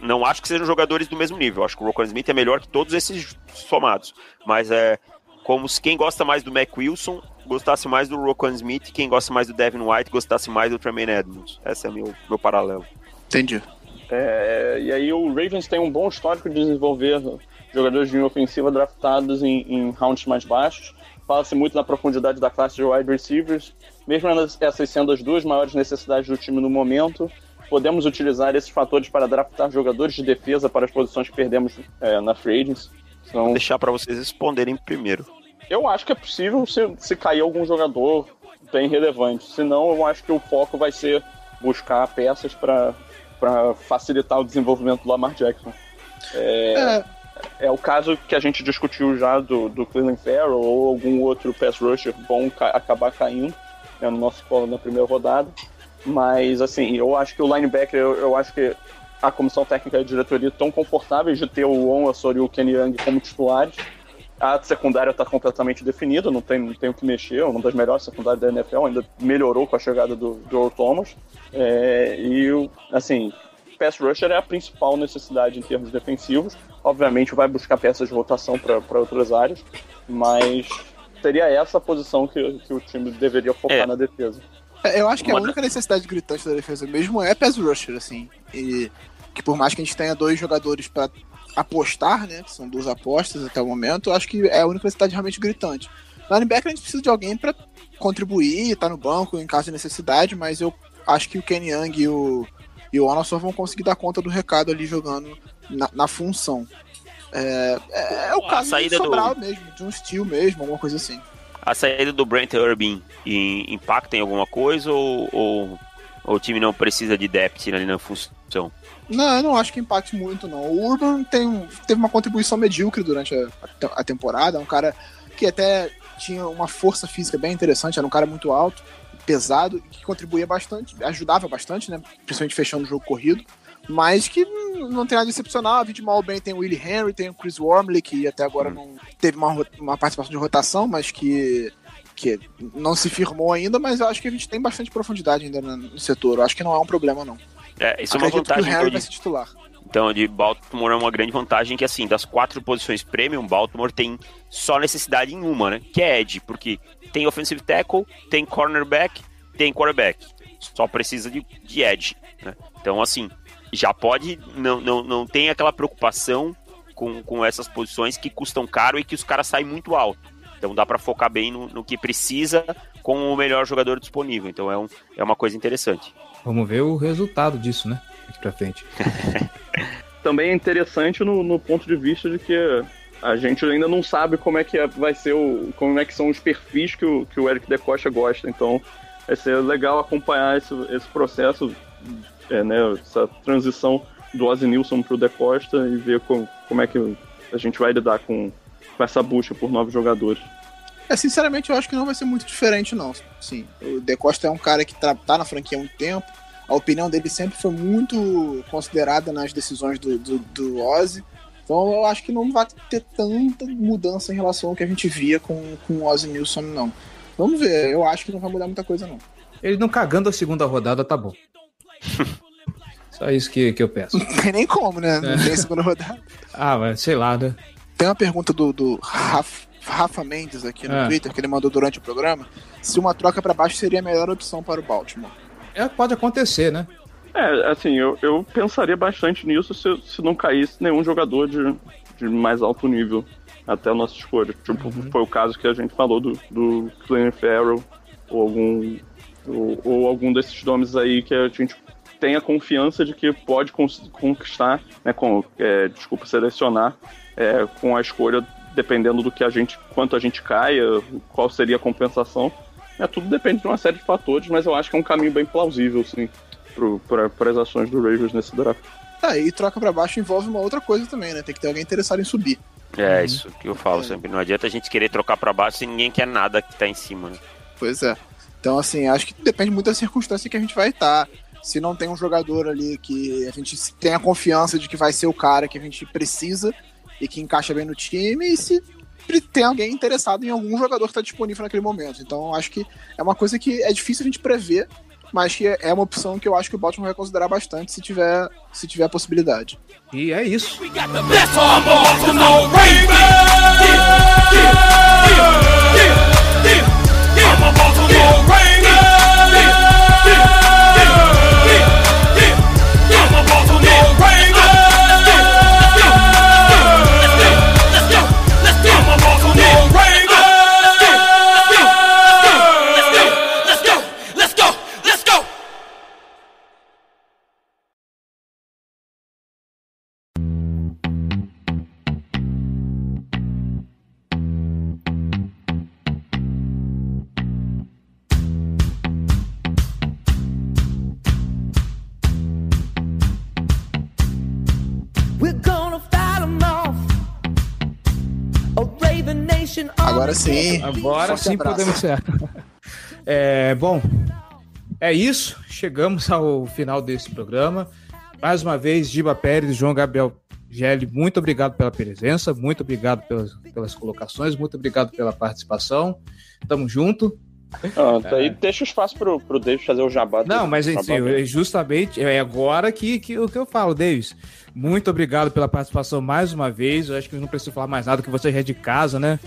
Não acho que sejam jogadores do mesmo nível. Acho que o Roquan Smith é melhor que todos esses somados. Mas é como se quem gosta mais do Mac Wilson gostasse mais do Roquan Smith e quem gosta mais do Devin White gostasse mais do Tremaine Edmonds. Esse é meu, meu paralelo. Entendi. É, e aí o Ravens tem um bom histórico de desenvolver jogadores de linha ofensiva draftados em, em rounds mais baixos. Fala-se muito na profundidade da classe de wide receivers, mesmo essas sendo as duas maiores necessidades do time no momento, podemos utilizar esses fatores para draftar jogadores de defesa para as posições que perdemos é, na free agents. Então, Vou deixar para vocês responderem primeiro. Eu acho que é possível se, se cair algum jogador bem relevante. Senão, eu acho que o foco vai ser buscar peças para facilitar o desenvolvimento do Lamar Jackson. É, é. é, o caso que a gente discutiu já do, do Cleveland Farrell ou algum outro pass rusher bom ca acabar caindo né, no nosso colo na primeira rodada. Mas, assim, eu acho que o linebacker, eu, eu acho que a comissão técnica e a diretoria estão confortáveis de ter o On Asori e o Kenny Young como titulares. A secundária está completamente definida, não tem, não tem o que mexer, uma das melhores secundárias da NFL, ainda melhorou com a chegada do, do Thomas. É, e, assim, pass rusher é a principal necessidade em termos defensivos. Obviamente vai buscar peças de rotação para outras áreas, mas seria essa a posição que, que o time deveria focar é. na defesa. É, eu acho que a única necessidade gritante da defesa mesmo é pass rusher, assim. E que por mais que a gente tenha dois jogadores para apostar, né, que são duas apostas até o momento, eu acho que é a única necessidade realmente gritante. No linebacker a gente precisa de alguém para contribuir, tá no banco em caso de necessidade, mas eu acho que o Kenny Young e o, e o Onassor vão conseguir dar conta do recado ali jogando na, na função. É, é, é o A caso de saída do- Sobral mesmo, de um steel mesmo, alguma coisa assim. A saída do Brent Urban impacta em alguma coisa ou, ou, ou o time não precisa de depth ali na função? Não, eu não acho que impacte muito, não. O Urban tem, teve uma contribuição medíocre durante a, a- a temporada. É um cara que até tinha uma força física bem interessante, era um cara muito alto, pesado, que contribuía bastante, ajudava bastante, né? Principalmente fechando o jogo corrido. Mas que não tem nada excepcional. A gente mal bem tem o Willie Henry, tem o Chris Wormley, que até agora não teve uma, uma participação de rotação, mas que, que não se firmou ainda. Mas eu acho que a gente tem bastante profundidade ainda no, setor. Eu acho que não é um problema, não. É, isso é uma Acredito que o vantagem Henry então, vai de, ser titular. então, de Baltimore é uma grande vantagem que assim, das quatro posições premium, Baltimore tem só necessidade em uma, né? Que é Edge, porque tem offensive tackle, tem cornerback, tem quarterback. Só precisa de, de Edge, né? Então, assim, já pode, não, não, não tem aquela preocupação com, com essas posições que custam caro e que os caras saem muito alto. Então dá pra focar bem no, no que precisa com o melhor jogador disponível. Então é, um, é uma coisa interessante. Vamos ver o resultado disso, né? Aqui pra frente. também é interessante no, no ponto de vista de que a gente ainda não sabe como é que é- vai ser o. como é que são os perfis que o, que o Eric Decosta gosta. Então vai ser legal acompanhar esse, esse processo, é, né, essa transição do Ozzy Nilson pro Decosta e ver como, como é que a gente vai lidar com, com essa busca por novos jogadores. É, sinceramente, eu acho que não vai ser muito diferente, não. Sim, o De Costa é um cara que tá, tá na franquia há muito tempo. A opinião dele sempre foi muito considerada nas decisões do, do, do Ozzy. Então eu acho que não vai ter tanta mudança em relação ao que a gente via com, com o Ozzy Nilson, não. Vamos ver, eu acho que não vai mudar muita coisa, não. Ele não cagando a segunda rodada, tá bom. Só isso que, que eu peço. Não tem nem como, né? Não tem segunda rodada. Ah, mas sei lá, né? Tem uma pergunta do, do Rafa, Rafa Mendes aqui no Ah. Twitter, que ele mandou durante o programa, se uma troca para baixo seria a melhor opção para o Baltimore. É, pode acontecer, né? É, assim, eu, eu pensaria bastante nisso se, se não caísse nenhum jogador de, de mais alto nível até a nossa escolha. Tipo, foi o caso que a gente falou do, do Clint Farrell ou algum, ou, ou algum desses nomes aí que a gente tem a confiança de que pode conquistar, né, com, é, desculpa, selecionar é, com a escolha dependendo do que a gente, quanto a gente caia, qual seria a compensação. É, tudo depende de uma série de fatores, mas eu acho que é um caminho bem plausível, sim para as ações do Ravens nesse draft. Ah, e troca para baixo envolve uma outra coisa também, né? Tem que ter alguém interessado em subir. É isso que eu falo sempre. Não adianta a gente querer trocar pra baixo se ninguém quer nada que tá em cima. Né? Pois é. Então, assim, acho que depende muito da circunstância que a gente vai estar. Se não tem um jogador ali que a gente tem a confiança de que vai ser o cara que a gente precisa e que encaixa bem no time, e se tem alguém interessado em algum jogador que está disponível naquele momento. Então, acho que é uma coisa que é difícil a gente prever, mas que é uma opção que eu acho que o Baltimore vai considerar bastante se tiver, se tiver a possibilidade. E é isso. We Agora sim. Agora Forte sim abraço. podemos ser. É, bom, é isso. Chegamos ao final desse programa. Mais uma vez, Giba Pérez e João Gabriel Gelli, muito obrigado pela presença, muito obrigado pelas, pelas colocações, muito obrigado pela participação. Tamo junto. Ah, daí deixa o espaço pro, pro David fazer o jabá. Não, mas Jabá dele. eu- justamente é agora que, que o que eu falo, Davis. Muito obrigado pela participação mais uma vez. Eu acho que eu não preciso falar mais nada, que você já é de casa, né?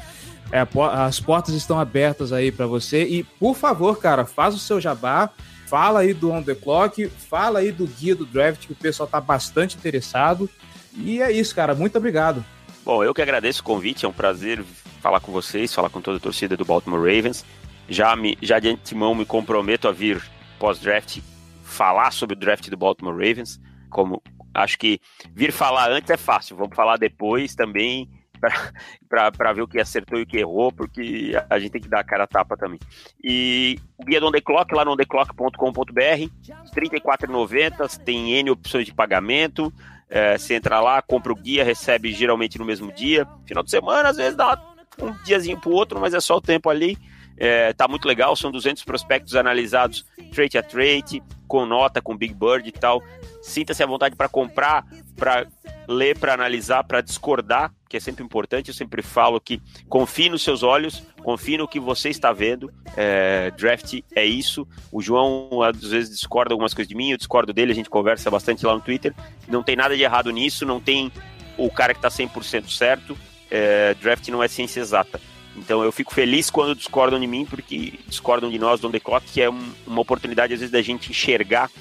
É, as portas estão abertas aí para você. E, por favor, cara, faz o seu jabá. Fala aí do On The Clock, fala aí do guia do draft, que o pessoal tá bastante interessado. E é isso, cara. Muito obrigado. Bom, eu que agradeço o convite, é um prazer falar com vocês, falar com toda a torcida do Baltimore Ravens. Já, me, já de antemão me comprometo a vir pós-draft falar sobre o draft do Baltimore Ravens. Como acho que vir falar antes é fácil, vamos falar depois também para ver o que acertou e o que errou, porque a gente tem que dar a cara a tapa também. E o guia do On The Clock, lá no ontheclock.com.br, R$ 34,90, tem N opções de pagamento, é, você entra lá, compra o guia, recebe geralmente no mesmo dia. Final de semana, às vezes dá um diazinho pro outro, mas é só o tempo ali. É, tá muito legal, são 200 prospectos analisados trade a trade, com nota, com Big Bird e tal. Sinta-se à vontade para comprar, para ler, para analisar, para discordar, que é sempre importante. Eu sempre falo que confie nos seus olhos, confie no que você está vendo. É, draft é isso. O João às vezes discorda algumas coisas de mim, eu discordo dele, a gente conversa bastante lá no Twitter. Não tem nada de errado nisso, não tem o cara que está 100% certo. É, draft não é ciência exata. Então eu fico feliz quando discordam de mim, porque discordam de nós do On The Clock, que é um, uma oportunidade às vezes da gente enxergar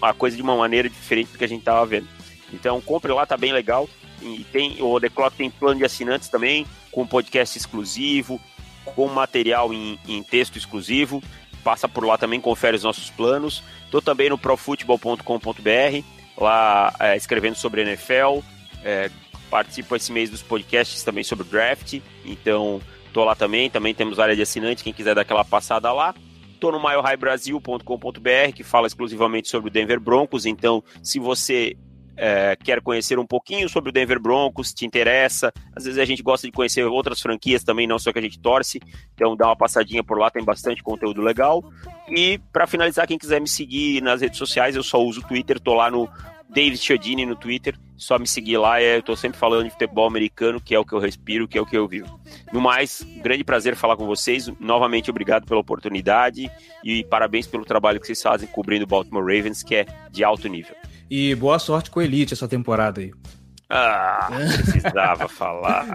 a coisa de uma maneira diferente do que a gente estava vendo. Então compre lá, tá bem legal. E tem o The Clock tem plano de assinantes também, com podcast exclusivo, com material em, em texto exclusivo. Passa por lá também, confere os nossos planos. Estou também no profutebol.com.br, lá é, escrevendo sobre NFL. É, participo esse mês dos podcasts também sobre draft. Então, tô lá também. Também temos área de assinante, quem quiser dar aquela passada lá. Tô no milehighbrasil.com.br, que fala exclusivamente sobre o Denver Broncos. Então, se você é, quer conhecer um pouquinho sobre o Denver Broncos, te interessa. Às vezes a gente gosta de conhecer outras franquias também, não só que a gente torce. Então dá uma passadinha por lá, tem bastante conteúdo legal. E para finalizar, quem quiser me seguir nas redes sociais, eu só uso o Twitter, tô lá no David Chiodini no Twitter, só me seguir lá, é, eu tô sempre falando de futebol americano, que é o que eu respiro, que é o que eu vivo. No mais, grande prazer falar com vocês, novamente obrigado pela oportunidade e parabéns pelo trabalho que vocês fazem cobrindo o Baltimore Ravens, que é de alto nível. E boa sorte com o Elite essa temporada aí. Ah, precisava falar.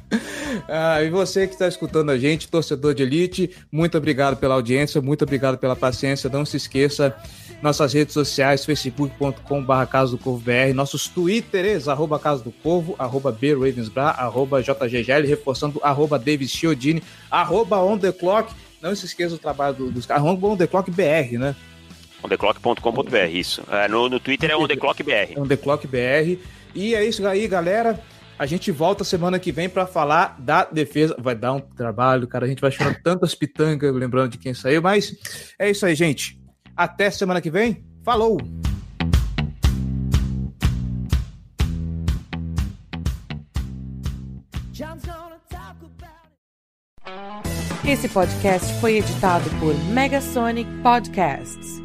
ah, e você que está escutando a gente, torcedor de Elite, muito obrigado pela audiência, muito obrigado pela paciência. Não se esqueça, nossas redes sociais, facebook.com.br Casa do Corvo BR, nossos twitters, arroba Casa do Corvo, arroba BRavensBra, arroba JGGL, reforçando, arroba Chiodini, arroba On The Clock. Não se esqueça do trabalho dos caras, arroba On The Clock BR, né? ontheclock.com.br, isso. É, no, no Twitter é ontheclockbr. ontheclockbr. E é isso aí, galera. A gente volta semana que vem para falar da defesa. Vai dar um trabalho, cara. A gente vai chamar tantas pitangas, lembrando de quem saiu. Mas é isso aí, gente. Até semana que vem. Falou! Esse podcast foi editado por Megasonic Podcasts.